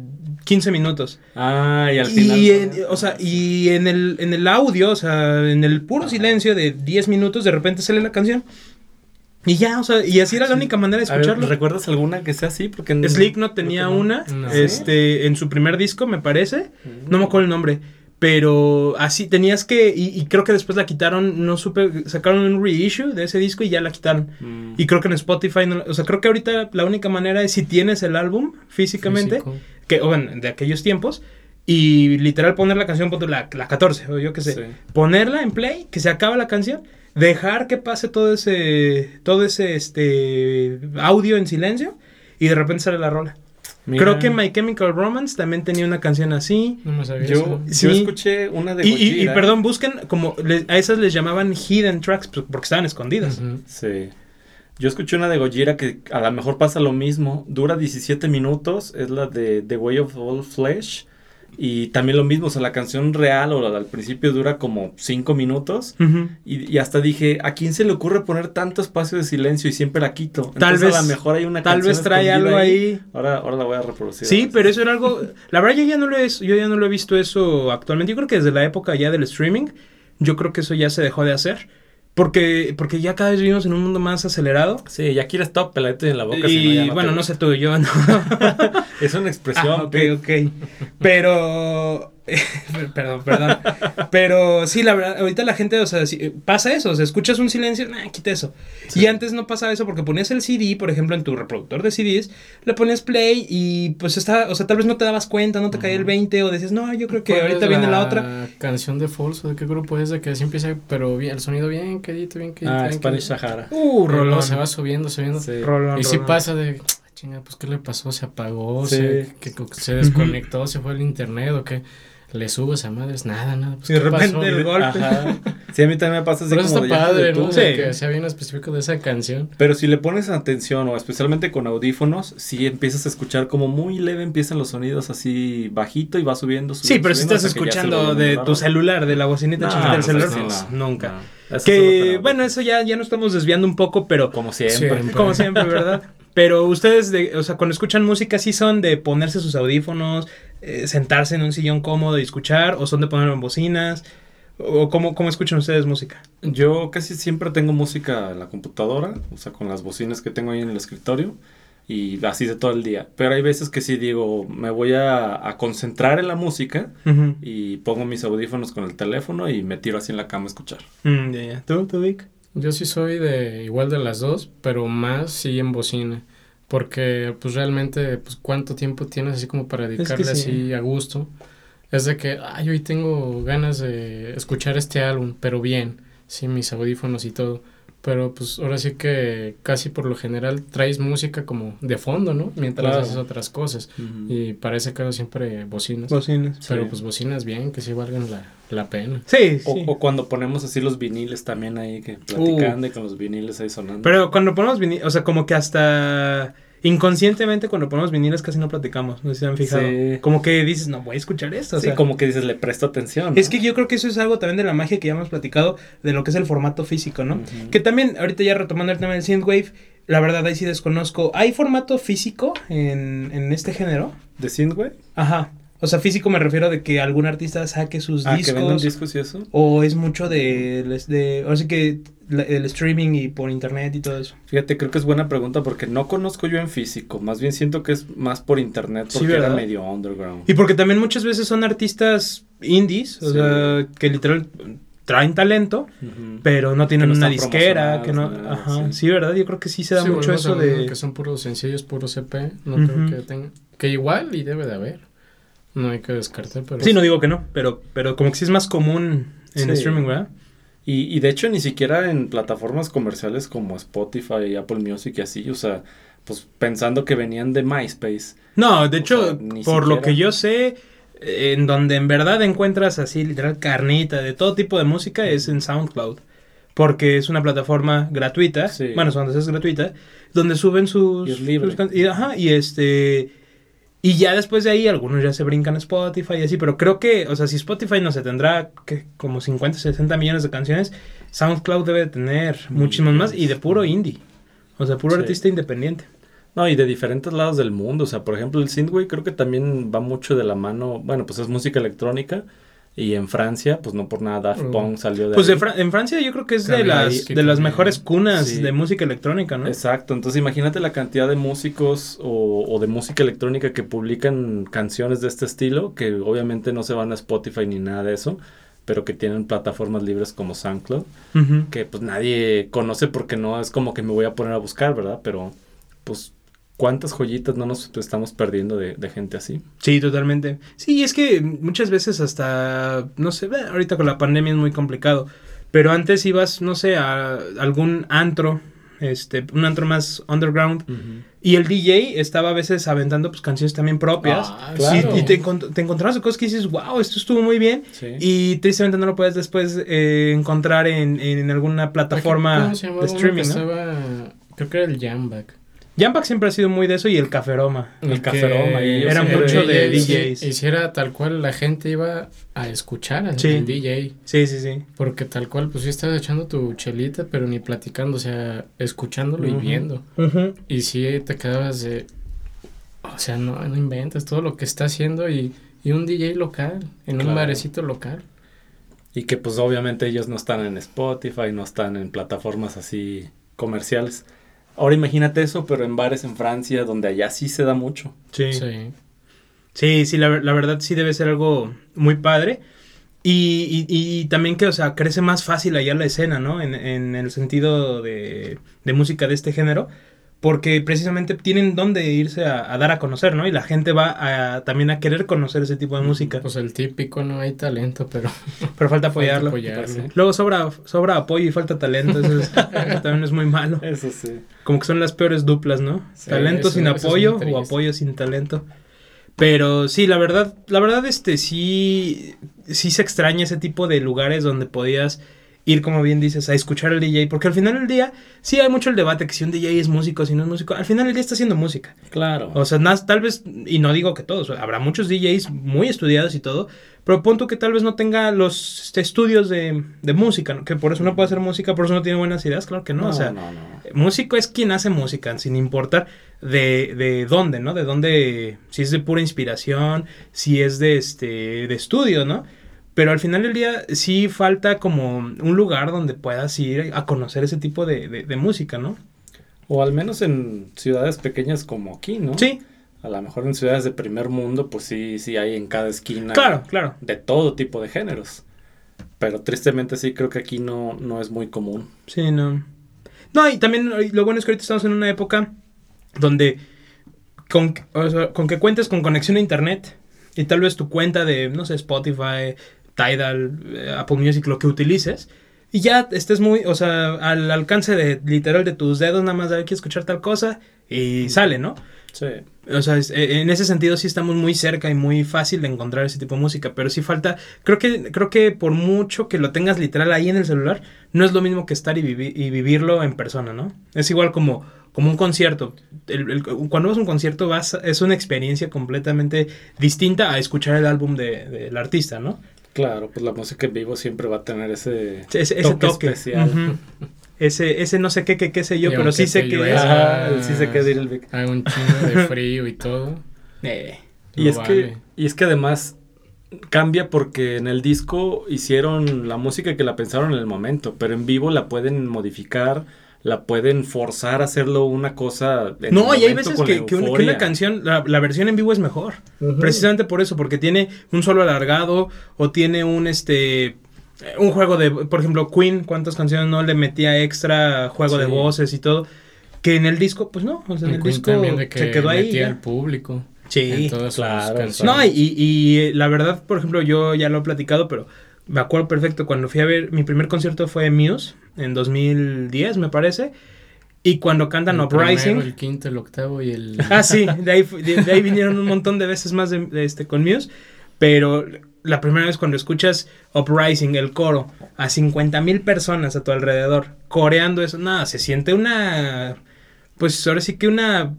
15 minutos. Ah, y al final. Y, en- o sea, y en el, en el audio, o sea, en el puro silencio de 10 minutos, de repente sale la canción. Y ya, o sea, y así era la única manera de ver, escucharlo. ¿Recuerdas alguna que sea así? Porque no- Slipknot creo tenía no. una, No. este, en su primer disco, me parece. No me acuerdo el nombre. Pero así tenías que. Y, y creo que después la quitaron. No supe. Sacaron un reissue de ese disco y ya la quitaron. Mm. Y creo que en Spotify. no- o sea, creo que ahorita la única manera es si tienes el álbum físicamente. Físico. Que, o bueno, de aquellos tiempos. Y literal poner la canción, la, la 14, o yo qué sé. Sí. Ponerla en play, que se acaba la canción. Dejar que pase todo ese. Todo ese este. audio en silencio. Y de repente sale la rola. Mira, Creo que My Chemical Romance también tenía una canción así. No me sabía Yo, eso. yo Sí. escuché una de Y, y- perdón, busquen como le- a esas les llamaban hidden tracks pues, porque estaban escondidas. Sí. Yo escuché una de Gojira que a lo mejor pasa lo mismo. Dura 17 minutos. Es la de The Way of All Flesh. Y también lo mismo. O sea, la canción real o la del principio dura como 5 minutos. Y, y hasta dije, ¿a quién se le ocurre poner tanto espacio de silencio y siempre la quito? Tal Entonces, vez- a lo mejor hay una Tal vez trae algo ahí. Ahora, ahora la voy a reproducir. Sí, pero eso era algo. La verdad, yo ya no lo he, yo ya no lo he visto eso actualmente. Yo creo que desde la época ya del streaming, yo creo que eso ya se dejó de hacer. Porque, porque ya cada vez vivimos en un mundo más acelerado. Sí, ya quieres top peladito en la boca. si no, y no bueno, no sé tú, yo no. Es una expresión. Ah, ok, ok. Pero. perdón, perdón. Pero sí, la verdad, ahorita la gente, o sea, si- pasa eso. O sea, escuchas un silencio, nah, quita eso. Sí. Y antes no pasaba eso porque ponías el CD, por ejemplo, en tu reproductor de CDs, le ponías play y pues estaba, o sea, tal vez no te dabas cuenta, no te caía el 20 o decías, no, yo creo que ¿Cuál ahorita viene la otra. canción de Falso, ¿de qué grupo es? De que así empieza, pero bien, el sonido bien quedito, bien quedito. Ah, bien Spanish quedito. Sahara. Uh, luego rolón. se va subiendo, subiendo. Sí. Rolón, Y si pasa de, "Ah, chinga, pues ¿qué le pasó? ¿Se apagó? Sí. ¿Se, que, que se desconectó? ¿Se fue el internet? ¿O qué? ¿Le subo esa madre? Es nada, nada. Pues, Y de ¿qué repente pasó? el golpe. Ajá. Sí, a mí también me pasa así Pero eso como está de, "Hijo de padre, tu". ¿no? Sí. De que sea bien específico de esa canción. Pero si le pones atención, o especialmente con audífonos, si empiezas a escuchar como muy leve empiezan los sonidos así bajito y va subiendo. Sí, subiendo, pero si estás escuchando de tu celular, de la bocinita No, chiquita del pues celular, así pues, no, nunca. no. Eso Que, bueno, eso ya, ya nos estamos desviando un poco, pero Como siempre. Siempre. Como siempre, ¿verdad? Pero ustedes, de, o sea, cuando escuchan música, ¿sí son de ponerse sus audífonos, eh, sentarse en un sillón cómodo y escuchar, o son de ponerlo en bocinas? ¿O cómo, cómo escuchan ustedes música? Yo casi siempre tengo música en la computadora, o sea, con las bocinas que tengo ahí en el escritorio, y así de todo el día. Pero hay veces que sí digo, me voy a, a concentrar en la música y pongo mis audífonos con el teléfono y me tiro así en la cama a escuchar. Mm, ya. ¿Tú, tú, Vic? Yo sí soy de igual de las dos, pero más sí en bocina. Porque pues realmente, pues cuánto tiempo tienes así como para dedicarle sí. así a gusto. Es de que, ay, hoy tengo ganas de escuchar este álbum, pero bien, sí, mis audífonos y todo. Pero pues ahora sí que casi por lo general traes música como de fondo, ¿no? Mientras Claro. haces otras cosas. Y para ese caso siempre bocinas. Bocinas. Pero Sí. pues bocinas bien, que sí valgan la, la pena. Sí, O, sí. o cuando ponemos así los viniles también ahí, que platicando y con los viniles ahí sonando. Pero cuando ponemos viniles, o sea, como que hasta inconscientemente cuando ponemos viniles casi no platicamos, no sé si se han fijado. Sí. Como que dices, no voy a escuchar esto. o sí, sea. como que dices, le presto atención. ¿no? Es que yo creo que eso es algo también de la magia que ya hemos platicado de lo que es el formato físico, ¿no? Que también, ahorita ya retomando el tema del synthwave, la verdad ahí sí desconozco. ¿Hay formato físico en, en este género? ¿De Synthwave? Ajá. O sea, físico me refiero de que algún artista saque sus Ah, que vendan discos. discos y eso. O es mucho de, de ahora sí que el streaming y por internet y todo eso. Fíjate, creo que es buena pregunta porque no conozco yo en físico. Más bien siento que es más por internet Sí, porque era ¿verdad? medio underground. Y porque también muchas veces son artistas indies, o Sí. sea, que literal traen talento, pero no tienen Que no una disquera, que no, ajá, sí. sí. verdad, yo creo que sí se da Sí, mucho eso de Que son puros sencillos, puro CP. No creo que tenga... Que igual y debe de haber. No hay que descartar, pero... Sí, no digo que no, pero pero como que sí es más común en Sí. streaming, ¿verdad? Y, y de hecho ni siquiera en plataformas comerciales como Spotify, Apple Music y así, o sea, pues pensando que venían de MySpace. No, de O hecho, sea, por lo que yo sé, en donde en verdad encuentras así literal carnita de todo tipo de música es en SoundCloud. Porque es una plataforma gratuita, Sí. bueno, es gratuita, donde suben sus... Y es libre. sus can- y, ajá, y este... Y ya después de ahí algunos ya se brincan a Spotify y así, pero creo que, o sea, si Spotify no se tendrá que como 50, 60 millones de canciones, SoundCloud debe de tener muchísimos más y de puro indie. O sea, puro Sí. artista independiente. No, y de diferentes lados del mundo. O sea, por ejemplo, el synthwave creo que también va mucho de la mano. Bueno, pues es música electrónica. Y en Francia, pues no por nada Daft Mm. Punk salió de Pues ahí. de Fra- en Francia yo creo que es de las, de las mejores cunas Sí. de música electrónica, ¿no? Exacto, entonces imagínate la cantidad de músicos o, o de música electrónica que publican canciones de este estilo, que obviamente no se van a Spotify ni nada de eso, pero que tienen plataformas libres como SoundCloud, que pues nadie conoce porque no es como que me voy a poner a buscar, ¿verdad? Pero pues cuántas joyitas no nos estamos perdiendo de, de gente así. Sí, totalmente. Sí, es que muchas veces hasta, no sé, ahorita con la pandemia es muy complicado, pero antes ibas, no sé, a algún antro, este, un antro más underground, y el DJ estaba a veces aventando pues canciones también propias, Ah, y- claro. y, te, encont- te encontrabas con cosas que dices, wow, esto estuvo muy bien, Sí. y tristemente no lo puedes después eh, encontrar en, en alguna plataforma ¿Cómo se llamaba de streaming, que ¿no? estaba- Creo que era el Jamback. Jamback siempre ha sido muy de eso y el Caferoma. El Caferoma, y Era mucho de DJ, DJs. sí, Hiciera tal cual, la gente iba a escuchar al Sí. DJ. Sí, sí, sí. Porque tal cual, pues sí estabas echando tu chelita, pero ni platicando, o sea, escuchándolo y viendo. Ujú. Y sí te quedabas de. O sea, no, no inventes todo lo que está haciendo y, y un DJ local, en Claro. un barecito local. Y que pues obviamente ellos no están en Spotify, no están en plataformas así comerciales. Ahora imagínate eso, pero en bares en Francia, donde allá sí se da mucho. Sí. Sí, Sí. sí, la, la verdad sí debe ser algo muy padre. Y, y, y también que, o sea, crece más fácil allá la escena, ¿no? En, en el sentido de, de música de este género. Porque precisamente tienen dónde irse a, a dar a conocer, ¿no? Y la gente va a, también a querer conocer ese tipo de música. Pues el típico, no hay talento, pero. Pero falta apoyarlo. falta apoyarlo. Sí. Luego sobra, sobra apoyo y falta talento. Eso, es- eso también es muy malo. Eso sí. Como que son las peores duplas, ¿no? Sí, talento eso- sin apoyo o apoyo sin talento. Pero sí, la verdad, la verdad, este, sí, sí se extraña ese tipo de lugares donde podías ir, como bien dices, a escuchar al DJ. Porque al final del día, sí hay mucho el debate que si un DJ es músico, si no es músico. Al final del día está haciendo música. Claro. O sea, tal vez, y no digo que todos, habrá muchos DJs muy estudiados y todo, pero punto que tal vez no tenga los este, estudios de, de música, ¿no? que por eso no puede hacer música, por eso no tiene buenas ideas, claro que no. o sea, no, no. músico es quien hace música, sin importar de, de dónde, ¿no? De dónde, si es de pura inspiración, si es de este, de estudio, ¿no? Pero al final del día sí falta como un lugar donde puedas ir a conocer ese tipo de, de- de música, ¿no? O al menos en ciudades pequeñas como aquí, ¿no? Sí, A lo mejor en ciudades de primer mundo, pues sí, sí hay en cada esquina. claro, claro. De todo tipo de géneros. Pero tristemente sí creo que aquí no, no es muy común. Sí, no. No, y también lo bueno es que ahorita estamos en una época donde con, o sea, con que cuentes con conexión a internet y tal vez tu cuenta de, no sé, Spotify, Tidal, eh, Apple Music, lo que utilices, y ya estés muy, o sea, al alcance de literal de tus dedos, nada más de hay que escuchar tal cosa y sale, ¿no? Sí. O sea, es- eh, en ese sentido sí estamos muy cerca y muy fácil de encontrar ese tipo de música, pero sí falta, creo que, creo que por mucho que lo tengas literal ahí en el celular, no es lo mismo que estar y, vivi- y vivirlo en persona, ¿no? Es igual como, como un concierto. El- el- cuando vas a un concierto vas, es una experiencia completamente distinta a escuchar el álbum de- del artista, ¿no? Claro, pues la música en vivo siempre va a tener ese, Ese, ese toque, toque. especial. Ese, ese no sé qué, qué, qué sé yo, Y pero aunque sí sé que es. Ah, sí sé qué el Vic. Hay un chingo de frío y todo. Eh, Y es, que, y es que además cambia porque en el disco hicieron la música que la pensaron en el momento, pero en vivo la pueden modificar, la pueden forzar a hacerlo una cosa. en No, y hay veces que, que una, que una canción, la, la versión en vivo es mejor. Precisamente por eso, porque tiene un solo alargado o tiene un este eh, un juego de, por ejemplo, Queen, cuántas canciones no le metía extra juego de voces y todo, que en el disco, pues no, o sea, en el Queen disco de que se quedó ahí. metía al público. Sí. en todas sus claro, canciones. No, y, y- y la verdad, por ejemplo, yo ya lo he platicado, pero me acuerdo perfecto cuando fui a ver, mi primer concierto fue Muse en 2010, me parece, y cuando cantan el Uprising. primero, el quinto, el octavo y el... Ah, sí, de ahí, de, de ahí vinieron un montón de veces más de, de este, con Muse. Pero la primera vez cuando escuchas Uprising, el coro, a 50 mil personas a tu alrededor, coreando eso, nada, se siente una. Pues ahora sí que una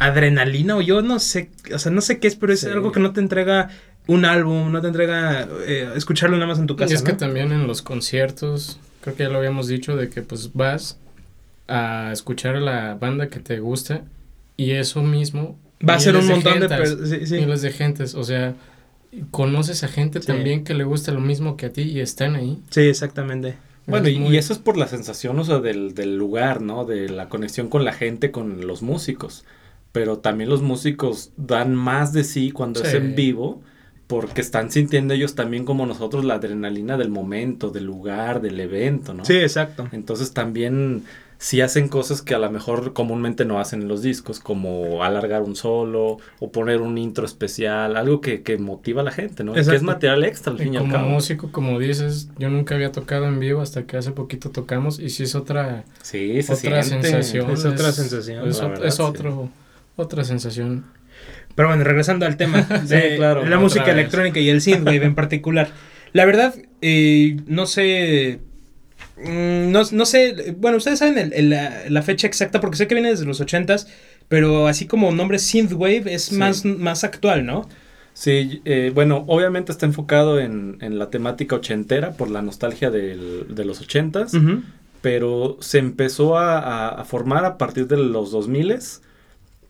adrenalina, o yo no sé, o sea, no sé qué es, pero es Sí. algo que no te entrega un álbum, no te entrega eh, escucharlo nada más en tu casa. y es que también en los conciertos, creo que ya lo habíamos dicho, de que pues vas a escuchar a la banda que te gusta Y eso mismo... Va a ser un montón de... gentas, sí, sí. Miles de gentes, o sea, conoces a gente Sí. también que le gusta lo mismo que a ti y están ahí. Sí, exactamente. Bueno, Es y, muy- y eso es por la sensación, o sea, del, del lugar, ¿no? De la conexión con la gente, con los músicos. Pero también los músicos dan más de sí cuando es en vivo, porque están sintiendo ellos también como nosotros la adrenalina del momento, del lugar, del evento, ¿no? Sí, exacto. Entonces también sí hacen cosas que a lo mejor comúnmente no hacen en los discos, como alargar un solo o poner un intro especial, algo que, que motiva a la gente, ¿no? Que es material extra al fin y al como cabo. músico, como dices, yo nunca había tocado en vivo hasta que hace poquito tocamos y sí es otra, Sí, se otra siente. sensación. Es otra sensación, Es, la ot- verdad, es sí. otro, otra sensación. Pero bueno, regresando al tema de claro, la música vez. electrónica y el synthwave en particular. La verdad, eh, no sé... mm, No, no sé, bueno, ustedes saben el- el- la, la fecha exacta porque sé que viene desde los 80s, pero así como nombre synthwave es Sí. más, más actual, ¿no? Sí, eh, bueno, obviamente está enfocado en, en la temática ochentera por la nostalgia del- de los ochentas, Ujú. pero se empezó a, a- formar a partir de los 2000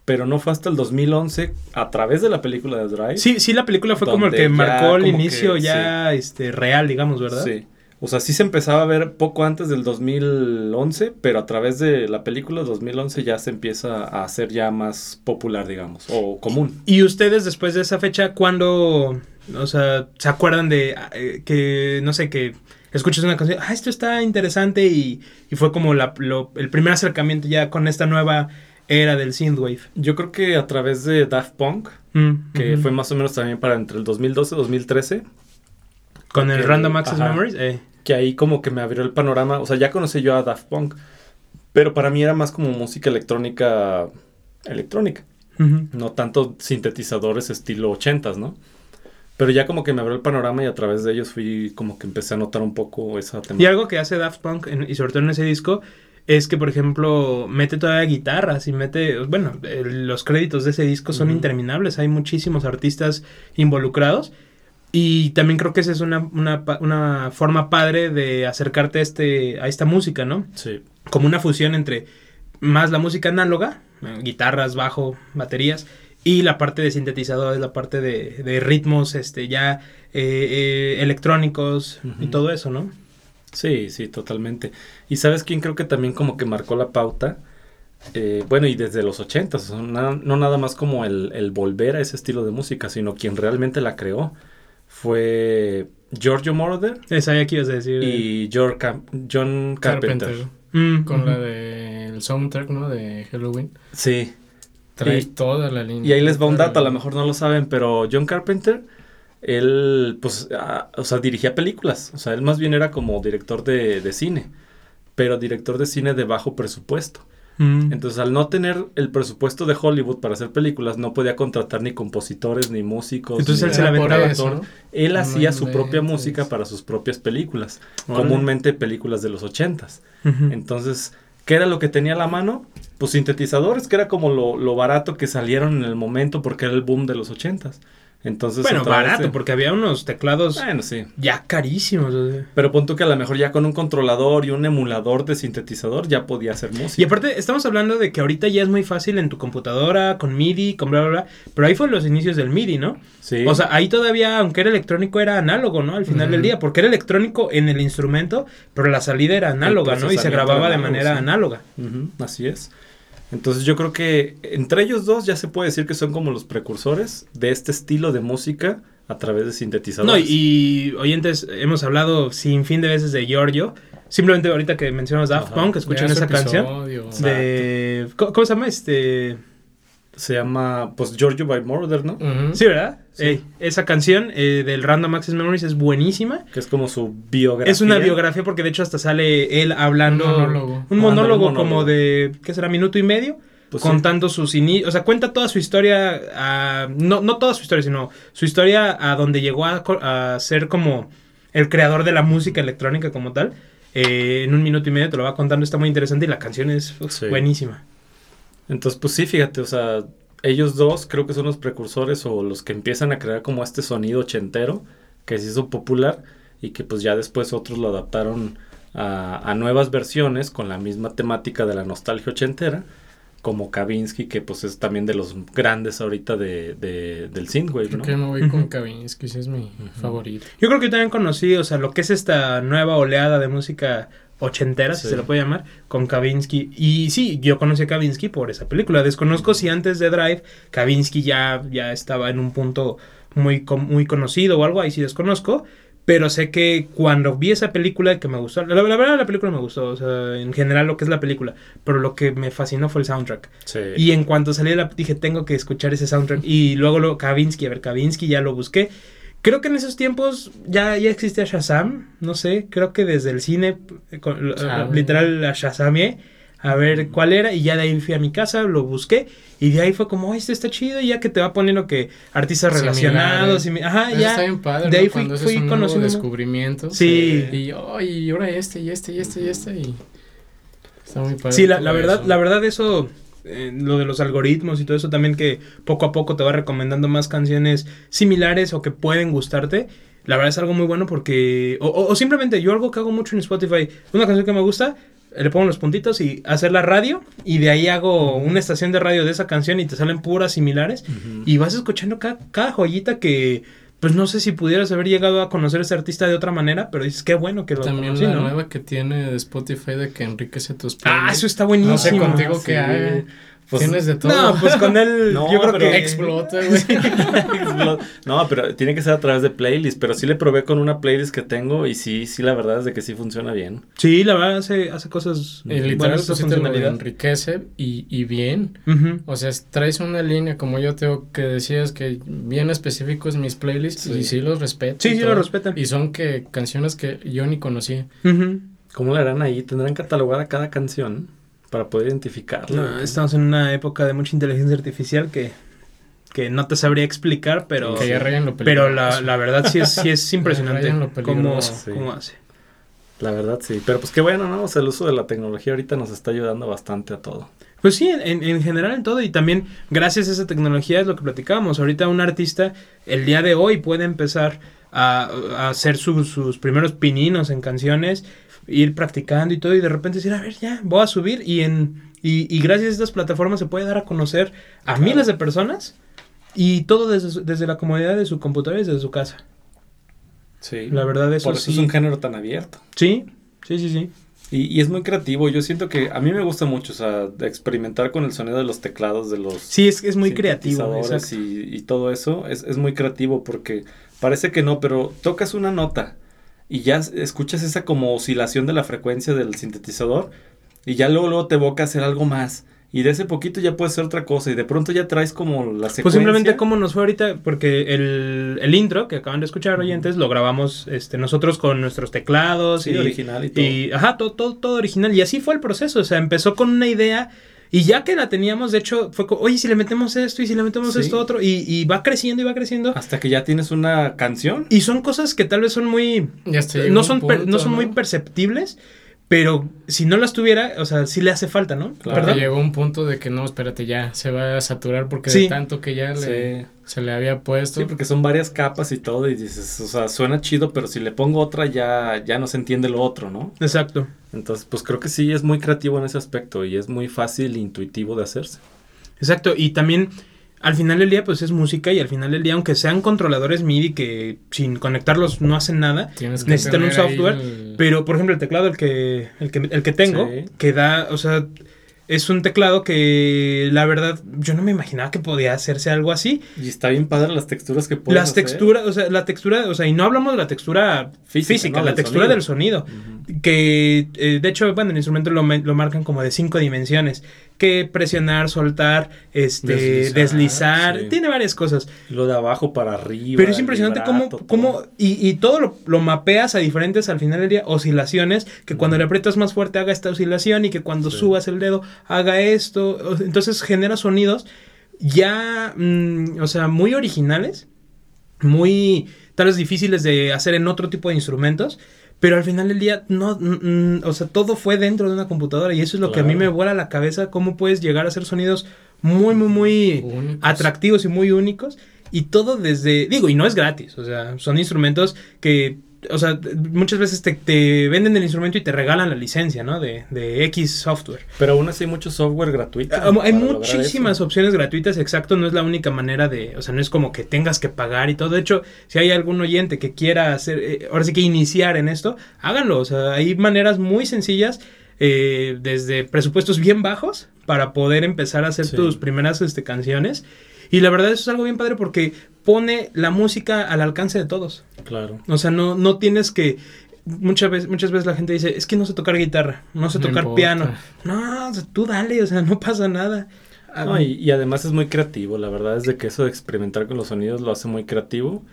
pero no fue hasta el 2011 a través de la película de Drive. Sí, sí, la película fue como el que marcó el inicio que, ya este, real, digamos, ¿verdad? Sí. O sea, sí se empezaba a ver poco antes del 2011, pero a través de la película 2011 ya se empieza a hacer ya más popular, digamos, o común. ¿Y ustedes después de esa fecha, cuándo, o sea, se acuerdan de eh, que, no sé, que escuchas una canción, ah, esto está interesante y, y fue como la, lo- el primer acercamiento ya con esta nueva era del synthwave? Yo creo que a través de Daft Punk, Mm, que fue más o menos también para entre el 2012 y 2013, Con el Random Access ajá. Memories. eh. que ahí como que me abrió el panorama, o sea, ya conocí yo a Daft Punk, pero para mí era más como música electrónica electrónica, no tanto sintetizadores estilo 80s, ¿no? Pero ya como que me abrió el panorama y a través de ellos fui como que empecé a notar un poco esa Y temática. algo que hace Daft Punk, en- y sobre todo en ese disco, es que, por ejemplo, mete todavía guitarras y mete, bueno, los créditos de ese disco son interminables, hay muchísimos artistas involucrados. Y también creo que esa es una, una, una forma padre de acercarte a, este, a esta música, ¿no? Sí, Como una fusión entre más la música análoga, guitarras, bajo, baterías, y la parte de sintetizadores, la parte de, de ritmos este, ya eh, eh, electrónicos y todo eso, ¿no? Sí, sí, totalmente. Y sabes quién creo que también como que marcó la pauta, Eh, bueno, y desde los 80, o sea, na- no nada más como el, el volver a ese estilo de música, sino quien realmente la creó fue Giorgio Moroder Eh, Sabía que ibas a decir. y George Cam- John Carpenter. Carpenter. Mm, Con la del soundtrack, ¿no? De Halloween. Sí. Trae Y- toda la línea. Y ahí les va un dato, a lo mejor no lo saben, pero John Carpenter, él, pues, o sea, dirigía películas. O sea, él más bien era como director de, de cine, pero director de cine de bajo presupuesto. Mm. Entonces, al no tener el presupuesto de Hollywood para hacer películas, no podía contratar ni compositores, ni músicos. Entonces ni- él se la. ¿no? Él No hacía su propia música para sus propias películas, Órale. comúnmente películas de los ochentas. Entonces, ¿qué era lo que tenía a la mano? Pues sintetizadores, que era como lo, lo barato que salieron en el momento porque era el boom de los ochentas. Entonces, Bueno, barato, de- porque había unos teclados Bueno, sí. ya carísimos. o sea. Pero pon tú que a lo mejor ya con un controlador y un emulador de sintetizador ya podía hacer música. Y aparte, estamos hablando de que ahorita ya es muy fácil en tu computadora, con MIDI, con bla, bla, bla. Pero ahí fueron los inicios del MIDI, ¿no? Sí. O sea, ahí todavía, aunque era electrónico, era análogo, ¿no? Al final del día, porque era electrónico en el instrumento, pero la salida era análoga, ¿no? Y se grababa de análogo, manera sí. análoga. Así es. Entonces yo creo que entre ellos dos ya se puede decir que son como los precursores de este estilo de música a través de No, sintetizadores. y oyentes, hemos hablado sin fin de veces de Giorgio. Simplemente ahorita que mencionamos Daft Ajá. Punk, escuchan esa canción. episodio. De. ¿Cómo, cómo se llama? Este. Se llama, pues, Giorgio by Moroder, ¿no? Sí, ¿verdad? Sí. Ey, esa canción eh, del Random Access Memories es buenísima. Que es como su biografía. Es una biografía porque de hecho hasta sale él hablando. Un monólogo. Un monólogo un monólogo. como de. ¿Qué será? Minuto y medio. Pues sí. contando sus inicios. O sea, cuenta toda su historia. a- no, no toda su historia, sino su historia a donde llegó a, a ser como el creador de la música electrónica como tal. Eh, en un minuto y medio te lo va contando. Está muy interesante y la canción es uf, Sí. buenísima. Entonces, pues sí, fíjate, o sea, ellos dos creo que son los precursores o los que empiezan a crear como este sonido ochentero que se hizo popular y que pues ya después otros lo adaptaron a, a nuevas versiones con la misma temática de la nostalgia ochentera, como Kavinsky, que pues es también de los grandes ahorita de, de del synthwave, Creo ¿no? que me voy con Kavinsky, ese es mi favorito. Yo creo que yo también conocí, o sea, lo que es esta nueva oleada de música ochentera, si se lo puede llamar, con Kavinsky. Y sí, yo conocí a Kavinsky por esa película. Desconozco si antes de Drive Kavinsky ya, ya estaba en un punto muy, muy conocido o algo, ahí sí desconozco. Pero sé que cuando vi esa película que me gustó, la, la verdad la película me gustó, o sea, en general lo que es la película, pero lo que me fascinó fue el soundtrack. Sí. Y en cuanto salí de la dije, tengo que escuchar ese soundtrack. Y luego lo Kavinsky, a ver, Kavinsky ya lo busqué. Creo que en esos tiempos ya, ya existía Shazam, no sé, creo que desde el cine, eh, con- lo- Sabe. literal la Shazamé, a ver cuál era, y ya de ahí fui a mi casa, lo busqué, y de ahí fue como, "Ay, este está chido, y ya que te va poniendo que artistas relacionados, y ajá, Eso ya. está bien padre, de ¿no? ahí fui, ese fui es un conociendo. Sí. Y, oh, y ahora este, y este, y este, y este, y... Está muy padre. Sí, la, la verdad, eso. la verdad eso, eh, lo de los algoritmos y todo eso también que poco a poco te va recomendando más canciones similares o que pueden gustarte. La verdad es algo muy bueno porque, o, o- o simplemente yo algo que hago mucho en Spotify, una canción que me gusta, le pongo los puntitos y hacer la radio y de ahí hago una estación de radio de esa canción y te salen puras similares y vas escuchando cada, cada joyita que, pues no sé si pudieras haber llegado a conocer a ese artista de otra manera, pero dices, qué bueno que lo También conocí, la ¿no? nueva que tiene de Spotify de que enriquece tus Ah, playlists. eso está buenísimo. No sé contigo Sí. qué haga. Pues- Tienes de todo. No, pues con él No, yo creo pero que Explota, güey. no, pero tiene que ser a través de playlist. Pero sí le probé con una playlist que tengo y sí, sí, la verdad es de que sí funciona bien. Sí, la verdad hace, hace cosas Y literal, buenas pues sí te lo enriquece y, y bien. O sea, traes una línea, como yo tengo que decías, que bien específicos mis playlists Sí. y sí los respeto. Sí, sí todo. lo respetan. Y son que canciones que yo ni conocía. ¿Cómo le harán ahí? ¿Tendrán catalogada cada canción para poder identificarla? No, estamos en una época de mucha inteligencia artificial que, que no te sabría explicar, pero, que ya rayan lo pero la, la verdad sí es, sí es impresionante cómo. Sí. cómo hace. La verdad sí. Pero pues qué bueno, ¿no? O sea, el uso de la tecnología ahorita nos está ayudando bastante a todo. Pues sí, en, en general en todo y también gracias a esa tecnología es lo que platicábamos. Ahorita un artista el día de hoy puede empezar a, a hacer sus- sus primeros pininos en canciones, ir practicando y todo y de repente decir, a ver, ya, voy a subir y en y, y gracias a estas plataformas se puede dar a conocer a Claro. miles de personas y todo desde, desde la comodidad de su computadora y desde su casa. Sí. La verdad eso Por eso sí. es un género tan abierto. Sí, sí, sí, sí. Y, y es muy creativo. Yo siento que a mí me gusta mucho, o sea, experimentar con el sonido de los teclados, de los Sí, es, es muy creativo. y, y todo eso. Es, es muy creativo porque parece que no, pero tocas una nota y ya escuchas esa como oscilación de la frecuencia del sintetizador y ya luego, luego te evoca a hacer algo más. Y de ese poquito ya puede ser otra cosa y de pronto ya traes como la secuencia. Pues simplemente cómo nos fue ahorita, porque el, el intro que acaban de escuchar oyentes lo grabamos este, nosotros con nuestros teclados Sí, y, original y todo. y ajá, todo, todo, todo original. Y así fue el proceso, o sea, empezó con una idea y ya que la teníamos, de hecho, fue como, oye, si le metemos esto y si le metemos Sí. esto otro, y, y va creciendo y va creciendo. Hasta que ya tienes una canción. Y son cosas que tal vez son muy, Ya no son, per- punto, no son muy perceptibles, pero si no las tuviera, o sea, sí le hace falta, ¿no? Claro. ¿Verdad? Llegó un punto de que no, espérate, ya se va a saturar porque Sí. de tanto que ya le, Sí. se le había puesto. Sí, porque son varias capas y todo y dices, o sea, suena chido, pero si le pongo otra ya, ya no se entiende lo otro, ¿no? Exacto. Entonces, pues creo que sí es muy creativo en ese aspecto y es muy fácil e intuitivo de hacerse. Exacto, y también al final del día pues es música y al final del día aunque sean controladores MIDI que sin conectarlos no hacen nada, necesitan un software, el- pero por ejemplo el teclado el que el que, el que tengo Sí. que da, o sea, es un teclado que la verdad yo no me imaginaba que podía hacerse algo así. Y está bien padre las texturas que puedes Las texturas, o sea, la textura, o sea, y no hablamos de la textura Física, física, ¿no? la Del textura sonido. del sonido. Que eh, de hecho, bueno, el instrumento lo, lo marcan como de cinco dimensiones. Que presionar, soltar, este, deslizar, Deslizar, sí. tiene varias cosas. Lo de abajo para arriba. Pero es impresionante cómo, cómo y, y todo lo, lo mapeas a diferentes al final del día, oscilaciones, que cuando le aprietas más fuerte haga esta oscilación y que cuando Sí. subas el dedo haga esto. Entonces genera sonidos ya, mm, o sea, muy originales, muy tal vez difíciles de hacer en otro tipo de instrumentos. Pero al final del día, no, mm, o sea, todo fue dentro de una computadora y eso es lo que a mí me vuela la cabeza, cómo puedes llegar a hacer sonidos muy, muy, muy Únicos. atractivos y muy únicos. Y todo desde, digo, y no es gratis, o sea, son instrumentos que o sea, muchas veces te, te, venden el instrumento y te regalan la licencia, ¿no? De, de X software. Pero aún así hay mucho software gratuito. Ah, hay muchísimas opciones gratuitas, exacto, no es la única manera de, o sea, no es como que tengas que pagar y todo. De hecho, si hay algún oyente que quiera hacer, eh, ahora sí que iniciar en esto, háganlo, o sea, hay maneras muy sencillas. Eh, desde presupuestos bien bajos para poder empezar a hacer tus primeras este, canciones y la verdad eso es algo bien padre porque pone la música al alcance de todos. Claro. O sea, no, no tienes que... Muchas veces, muchas veces la gente dice, es que no sé tocar guitarra, no sé tocar piano. No, tú dale, o sea, no pasa nada. y, además es muy creativo, la verdad es de que eso de experimentar con los sonidos lo hace muy creativo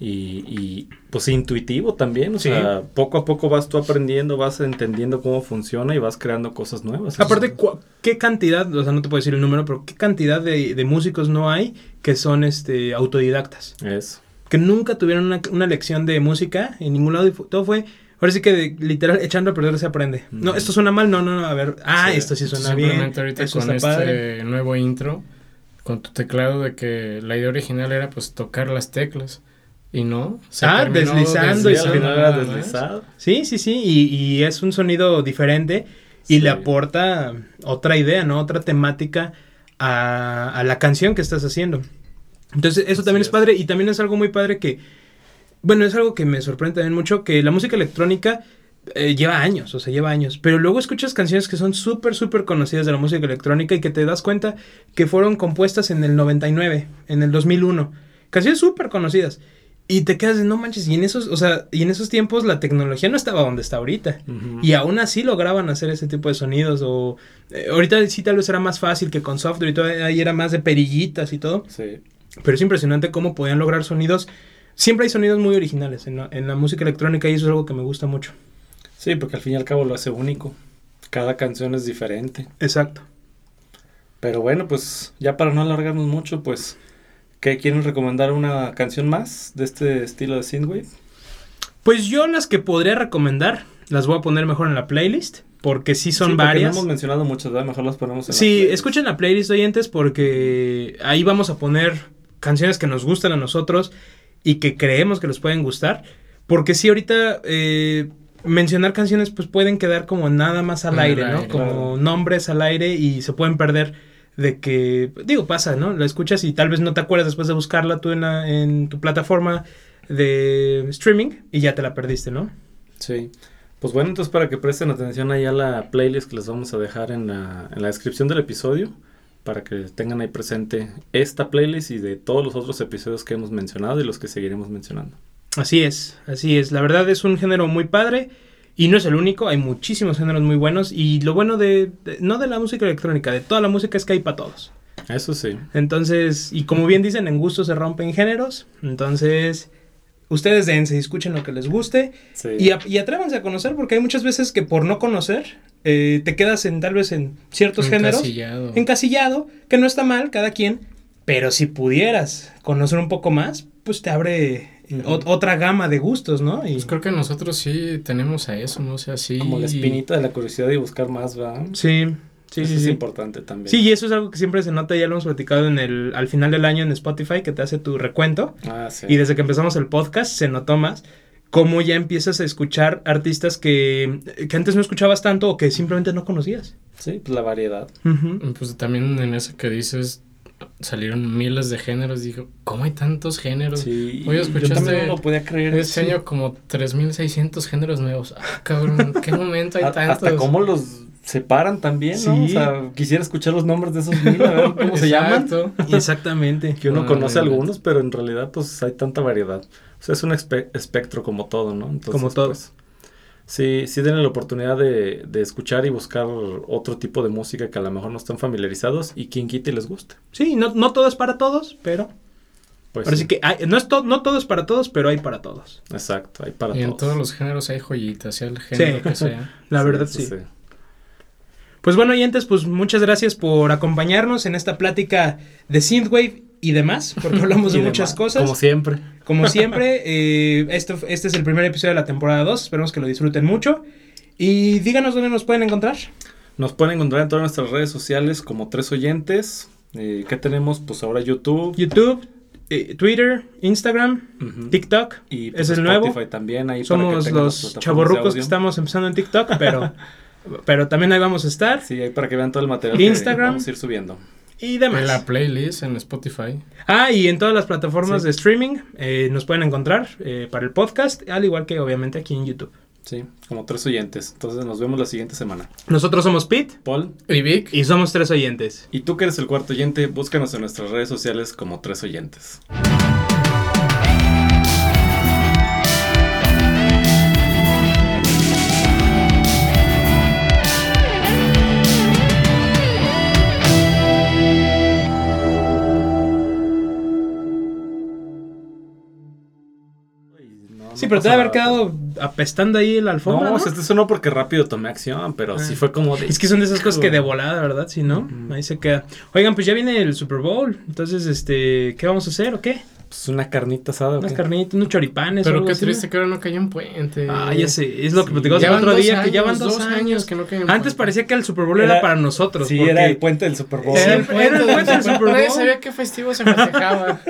y, y pues intuitivo también, o sea, poco a poco vas tú aprendiendo, vas entendiendo cómo funciona y vas creando cosas nuevas. Aparte, ¿qué cantidad, o sea, no te puedo decir el número, pero qué cantidad de, de músicos no hay que son este autodidactas? Eso. Que nunca tuvieron una, una, lección de música en ningún lado y todo fue... Ahora sí que literal echando a perder se aprende. No, esto suena mal, no, no, no, a ver, ah, esto sí suena bien. Ahorita con este nuevo intro, con tu teclado de que la idea original era pues tocar las teclas. Y no. ah, deslizando y al final era deslizado. Sí, sí, sí. Y, y, es un sonido diferente y le aporta otra idea, ¿no? Otra temática a, a la canción que estás haciendo. Entonces, eso también es. padre. Y también es algo muy padre que. Bueno, es algo que me sorprende también mucho. Que la música electrónica. Eh, lleva años, o sea, lleva años. Pero luego escuchas canciones que son súper, súper conocidas de la música electrónica y que te das cuenta que fueron compuestas en el 99, en el 2001. Canciones súper conocidas. Y te quedas de no manches, y en esos, o sea, y en esos tiempos la tecnología no estaba donde está ahorita. Y aún así lograban hacer ese tipo de sonidos. O eh, ahorita sí tal vez era más fácil que con software y todo, ahí era más de perillitas y todo. Sí. Pero es impresionante cómo podían lograr sonidos. Siempre hay sonidos muy originales en la, en la música electrónica y eso es algo que me gusta mucho. Sí, porque al fin y al cabo lo hace único. Cada canción es diferente. Exacto. Pero bueno, pues ya para no alargarnos mucho, pues ¿Qué quieren recomendar una canción más de este estilo de synthwave? Pues yo las que podría recomendar las voy a poner mejor en la playlist porque sí son varias. No hemos mencionado muchas, ¿verdad? Mejor las ponemos en sí, escuchen la playlist oyentes porque ahí vamos a poner canciones que nos gustan a nosotros y que creemos que les pueden gustar. Porque sí, ahorita eh, mencionar canciones pues pueden quedar como nada más al aire, ¿no? Como nombres al aire y se pueden perder de que, digo, pasa, ¿no? La escuchas y tal vez no te acuerdas después de buscarla tú en, en tu plataforma de streaming y ya te la perdiste, ¿no? Sí. Pues bueno, entonces para que presten atención ahí a la playlist que les vamos a dejar en la, en la descripción del episodio, para que tengan ahí presente esta playlist y de todos los otros episodios que hemos mencionado y los que seguiremos mencionando. Así es, así es. La verdad es un género muy padre. Y no es el único, hay muchísimos géneros muy buenos. Y lo bueno de, no de la música electrónica, de toda la música es que hay para todos. Eso sí. Entonces, y como bien dicen, en gusto se rompen géneros. Entonces, ustedes dense y escuchen lo que les guste. Y, y, atrévanse a conocer, porque hay muchas veces que por no conocer, eh, te quedas en tal vez en ciertos encasillado. géneros. Encasillado. Que no está mal, cada quien. Pero si pudieras conocer un poco más, pues te abre otra gama de gustos, ¿no? Y... Pues creo que nosotros sí tenemos a eso, ¿no? O sea, sí. Como la espinita de la curiosidad y buscar más, ¿va? Sí. Sí, sí, es importante también. Sí, y eso es algo que siempre se nota, ya lo hemos platicado en el, al final del año en Spotify, que te hace tu recuento. Ah, sí. Y desde que empezamos el podcast se notó más cómo ya empiezas a escuchar artistas que, que antes no escuchabas tanto o que simplemente no conocías. Sí, pues la variedad. Pues también en eso que dices, salieron miles de géneros. Dijo, ¿cómo hay tantos géneros? Sí, Oye, yo también no lo podía creer. Este año como 3.600 géneros nuevos. Ah, cabrón, ¿en qué momento hay tantos? Hasta cómo los separan también, ¿no? O sea, quisiera escuchar los nombres de esos mil, a ver cómo se llaman. Exactamente. Que uno conoce algunos, pero en realidad, pues hay tanta variedad. O sea, es un espectro como todo, ¿no? Entonces, como todo. Pues, Sí, sí denle la oportunidad de, de, escuchar y buscar otro tipo de música que a lo mejor no están familiarizados y quien quite les guste. Sí, no, no todo es para todos, pero... Pues sí. que no, es no todo es para todos, pero hay para todos. Exacto, hay para y todos. en todos los géneros hay joyitas, sea el género que sea. La verdad sí. Pues bueno, oyentes, pues muchas gracias por acompañarnos en esta plática de Synthwave y demás, porque hablamos de muchas cosas. Como siempre. Como siempre, eh, esto, este es el primer episodio de la temporada 2, esperemos que lo disfruten mucho. Y díganos dónde nos pueden encontrar. Nos pueden encontrar en todas nuestras redes sociales como Tres Oyentes. Eh, ¿Qué tenemos? Pues ahora YouTube. YouTube, eh, Twitter, Instagram. TikTok. Y es pues, el nuevo. Spotify también ahí para que Somos los chavorrucos que estamos empezando en TikTok, pero, pero también ahí vamos a estar. Sí, ahí para que vean todo el material Instagram. que vamos a ir subiendo. Y En demás. la playlist en Spotify. Ah, y en todas las plataformas Sí. de streaming eh, nos pueden encontrar eh, para el podcast, al igual que obviamente aquí en YouTube. Sí, como tres oyentes. Entonces nos vemos la siguiente semana. Nosotros somos Pete Paul, Y Vic. y somos tres oyentes. y tú que eres el cuarto oyente, búscanos en nuestras redes sociales como tres oyentes. Sí, pero te debe haber quedado apestando ahí la alfombra. No, ¿no? o sea, esto no porque rápido tomé acción, pero Ah. sí fue como de... Es que son de esas cosas que de volada, ¿verdad? Si no, ahí se queda. Oigan, pues ya viene el Super Bowl. Entonces, este, ¿qué vamos a hacer o qué? Pues una carnita asada. ¿o Unas carnitas, unos choripanes. o Pero algo qué así, triste ¿no? que ahora no cayó en puente. Ah, ya sé, es lo que Sí. platicamos Ya el otro día, que ya van dos, dos años. años que no caen en Antes puente. parecía que el Super Bowl era, Era- para nosotros. Sí, era el puente del Super Bowl. Era el- puente era el puente del Super Nadie Bowl. sabía qué festivo se festejaba.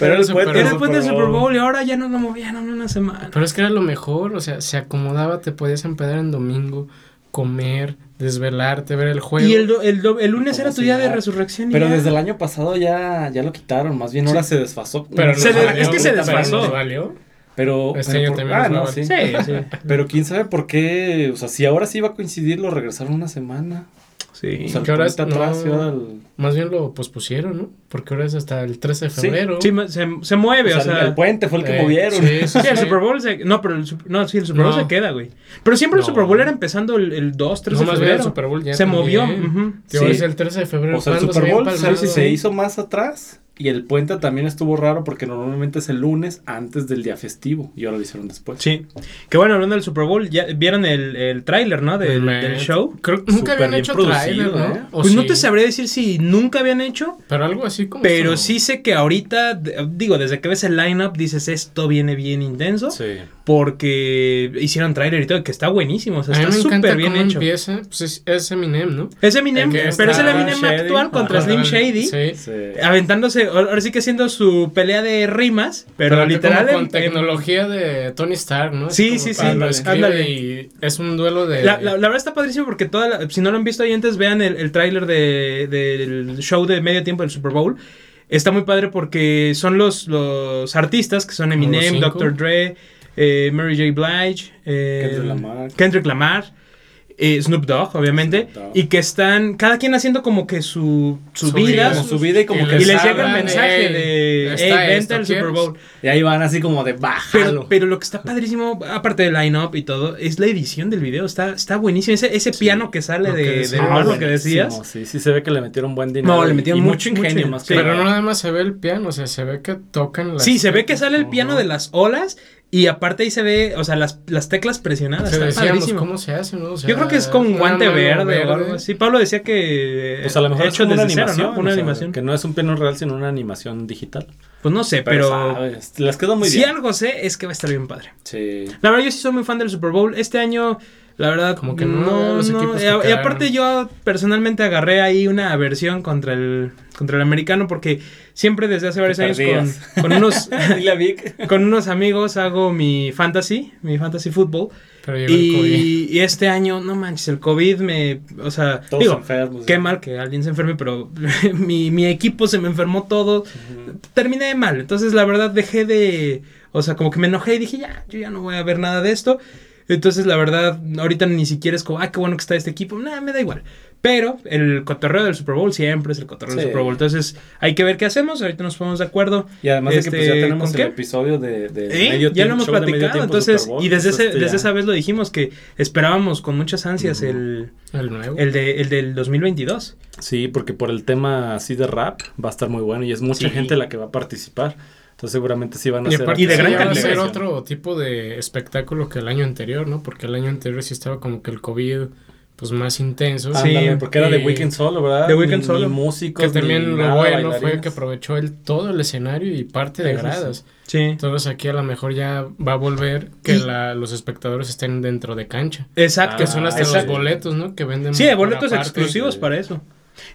Pero el Super puente Era del el puente del Super Bowl. Bowl y ahora ya no lo movían en una semana. Pero es que era lo mejor, o sea, se acomodaba, te podías empedar en domingo, comer, desvelarte, ver el juego. Y el, do- el, do- el lunes era tu día de resurrección. y Pero ya. desde el año pasado ya, ya lo quitaron, más bien ahora se desfasó. Pero Se valió, es que se desfasó. valió. Pero, Este pero año por- también ah, no, sí. Sí, sí. Pero quién sabe por qué, o sea, si ahora sí iba a coincidir, lo regresaron una semana. Sí. O sea, Que ahora puente es- atrás no. el- Más bien lo pospusieron, ¿no? Porque ahora es hasta el 13 de febrero. Sí, se, se mueve, o o sea, sea. el puente fue el que Eh, movieron. sí, sí, Sí, el. Super Bowl se. No, pero el, no, sí, el Super Bowl No. se queda, güey. Pero siempre el. Super Bowl era empezando el, el 2, 3 No, de el febrero. Super Bowl ya se también. movió. Tío, Sí. es el 13 de febrero. O sea, el ¿cuándo Super Bowl se, hizo más atrás y el puente también estuvo raro porque normalmente es el lunes antes del día festivo y ahora lo hicieron después. Sí. Que bueno, hablando del Super Bowl, ya vieron el, el tráiler, ¿no? Del, show. Creo que nunca habían hecho trailer, ¿no? ¿eh? ¿O Pues no te sabría decir si nunca habían hecho, Pero algo así como. pero eso. sí sé que ahorita, digo, desde que ves el lineup dices esto viene bien intenso, Sí. Porque hicieron tráiler y todo, que está buenísimo, o sea, está súper bien cómo hecho. empieza. Pues es, es Eminem, ¿no? Es Eminem, pero es el Eminem Shady. actual contra. Slim Shady. Sí. Sí. Aventándose, ahora sí que haciendo su pelea de rimas, pero, acá literal. como con en- tecnología de Tony Stark, ¿no? Sí, sí, sí, ándale. y es un duelo de. La, la- la verdad está padrísimo porque toda la- si no lo han visto ahí antes, vean el, el tráiler de- del show de medio tiempo del Super Bowl. Está muy padre porque son los, los artistas que son Eminem. Dr. Dre, eh, Mary J. Blige, eh, Kendrick Lamar. Kendrick Lamar, eh, Snoop Dogg, obviamente, Snoop Dogg. y que están cada quien haciendo como que su, su, Su vida. Como su vida y como que y les llega el mensaje "Ey, de, hey, vente al Super ¿quieres?" Bowl. Y ahí van así como de Pero, bájalo. pero lo que está padrísimo, aparte del line-up y todo, es la edición del video. Está, está buenísimo. Ese, ese piano que sale Lo que de, Ah, lo que decías. Sí, sí se ve que le metieron buen dinero. No, le y- metieron y mucho, mucho ingenio mucho. más que Sí. Pero no nada más se ve el piano, o sea, se ve que tocan las. Sí, se ve que sale el piano de las olas y aparte ahí se ve, o sea, las, las teclas presionadas. Se Está decíamos, padrísimo. ¿cómo se hace, no? O sea, Yo creo que es con guante mano verde, o algo así. Pablo decía que Pues a lo mejor es hecho como una desde cero, animación. ¿no? Una o sea, animación. Que no es un piano real, sino una animación digital. Pues no sé, Pero, pero, sabes, les quedó muy si bien. algo sé es que va a estar bien padre. Sí. La verdad, yo sí soy muy fan del Super Bowl. Este año, la verdad, Como que no, los equipos que Y, aparte, yo personalmente agarré ahí una aversión contra el, contra el americano porque siempre desde hace varios años con, unos. Con unos amigos hago mi fantasy, mi fantasy fútbol. Y, y este año, no manches, el COVID me. O sea, Todos digo, enfermos. qué mal que alguien se enferme, pero mi, mi equipo se me enfermó todo terminé mal. Entonces, la verdad, dejé de. O sea, como que me enojé y dije, ya, yo ya no voy a ver nada de esto. Entonces, la verdad, ahorita ni siquiera es como, ah, qué bueno que está este equipo. Nada, me da igual. Pero el cotorreo del Super Bowl siempre es el cotorreo del. Super Bowl. Entonces, hay que ver qué hacemos. Ahorita nos ponemos de acuerdo. Y además de que pues, ya Este, tenemos ¿con el qué? episodio de, de ¿Eh? medio ya lo hemos platicado. Entonces, Bowl, y desde, ese- este, desde ya. esa vez lo dijimos que esperábamos con muchas ansias el, El nuevo. el, de, el del 2022. Sí, porque por el tema así de rap va a estar muy bueno y es mucha Sí. gente la que va a participar. Entonces seguramente sí van a Y ser Y de gran calidad. ser otro tipo de espectáculo que el año anterior, ¿no? Porque el año anterior sí estaba como que el COVID pues más intenso. Sí, Ándale, porque era de y- Weekend solo, ¿verdad? The Weeknd Ni- solo. Ni músicos, Que también ni lo nada, bueno fue que aprovechó el, todo el escenario y parte de Eso gradas. Sí. Entonces aquí a lo mejor ya va a volver que Y- la- los espectadores estén dentro de cancha. Exacto. Que son hasta exacto. los boletos, ¿no? Que venden. Sí, boletos exclusivos para eso.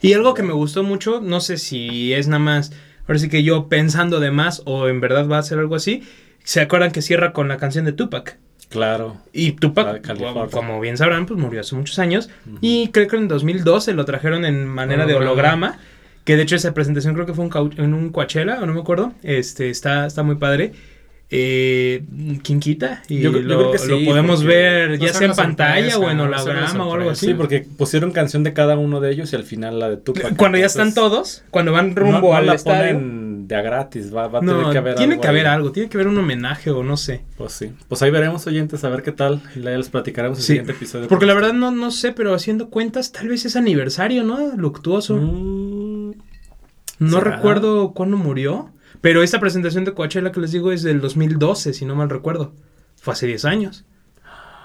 Y algo que me gustó mucho, no sé si es nada más ahora sí que yo pensando de más o en verdad va a ser algo así, se acuerdan que cierra con la canción de Tupac. Claro. Y Tupac, California. como bien sabrán, pues murió hace muchos años. Y creo que en 2012 lo trajeron en manera de Holograma. Que de hecho esa presentación creo que fue un en un Coachella, o no me acuerdo. Este, está, está muy padre. Eh, ¿Quién quita? Y Yo- yo lo, creo que sí, lo podemos ver ya sea en pantalla o en holograma o algo así. Sí, porque pusieron canción de cada uno de ellos y al final la de Tupac. Cuando ya están todos, cuando van no- rumbo no al la estadio. ponen de a gratis, va, va a No, tener que haber tiene algo que haber ahí. algo, tiene que haber un homenaje o no sé. Pues sí. Pues ahí veremos, oyentes, a ver qué tal. Y ya les platicaremos el Sí, siguiente episodio. Porque la verdad no, no sé, pero haciendo cuentas, tal vez es aniversario, ¿no? Luctuoso. Mm, No recuerdo cuándo murió. Pero esta presentación de Coachella que les digo es del 2012, si no mal recuerdo. Fue hace 10 años.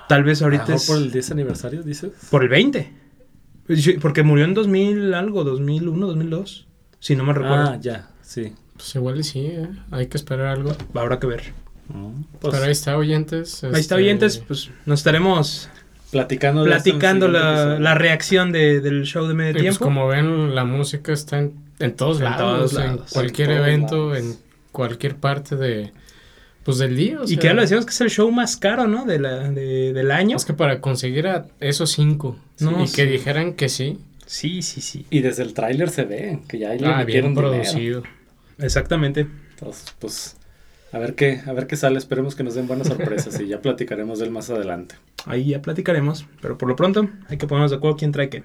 Tal vez ahorita mejor es por el 10 aniversario, dices. por el 20. Sí, Porque murió en 2000 algo, 2001, 2002. Si no mal recuerdo. Ah, ya, sí. Pues igual y sí, ¿eh? hay que esperar algo. Habrá que ver. Mm, Pues, Pero ahí está, oyentes. Ahí está, este, oyentes. Pues nos estaremos platicando, platicando la, la reacción de- del show de medio y pues tiempo. como ven, la música está en, en todos En lados, todos en cualquier en evento, lados. en cualquier parte de pues del día. o y sea, que ya lo decíamos que es el show más caro, ¿no? De la, de- del año. Es que para conseguir a esos cinco No, y sí. que dijeran que sí, Sí, sí, sí. Y desde el tráiler se ve que ya le ah, bien dinero. producido. Exactamente. Entonces, pues, a ver qué, a ver qué sale. Esperemos que nos den buenas sorpresas y ya platicaremos de él más adelante. Ahí ya platicaremos. Pero por lo pronto hay que ponernos de acuerdo quién trae qué.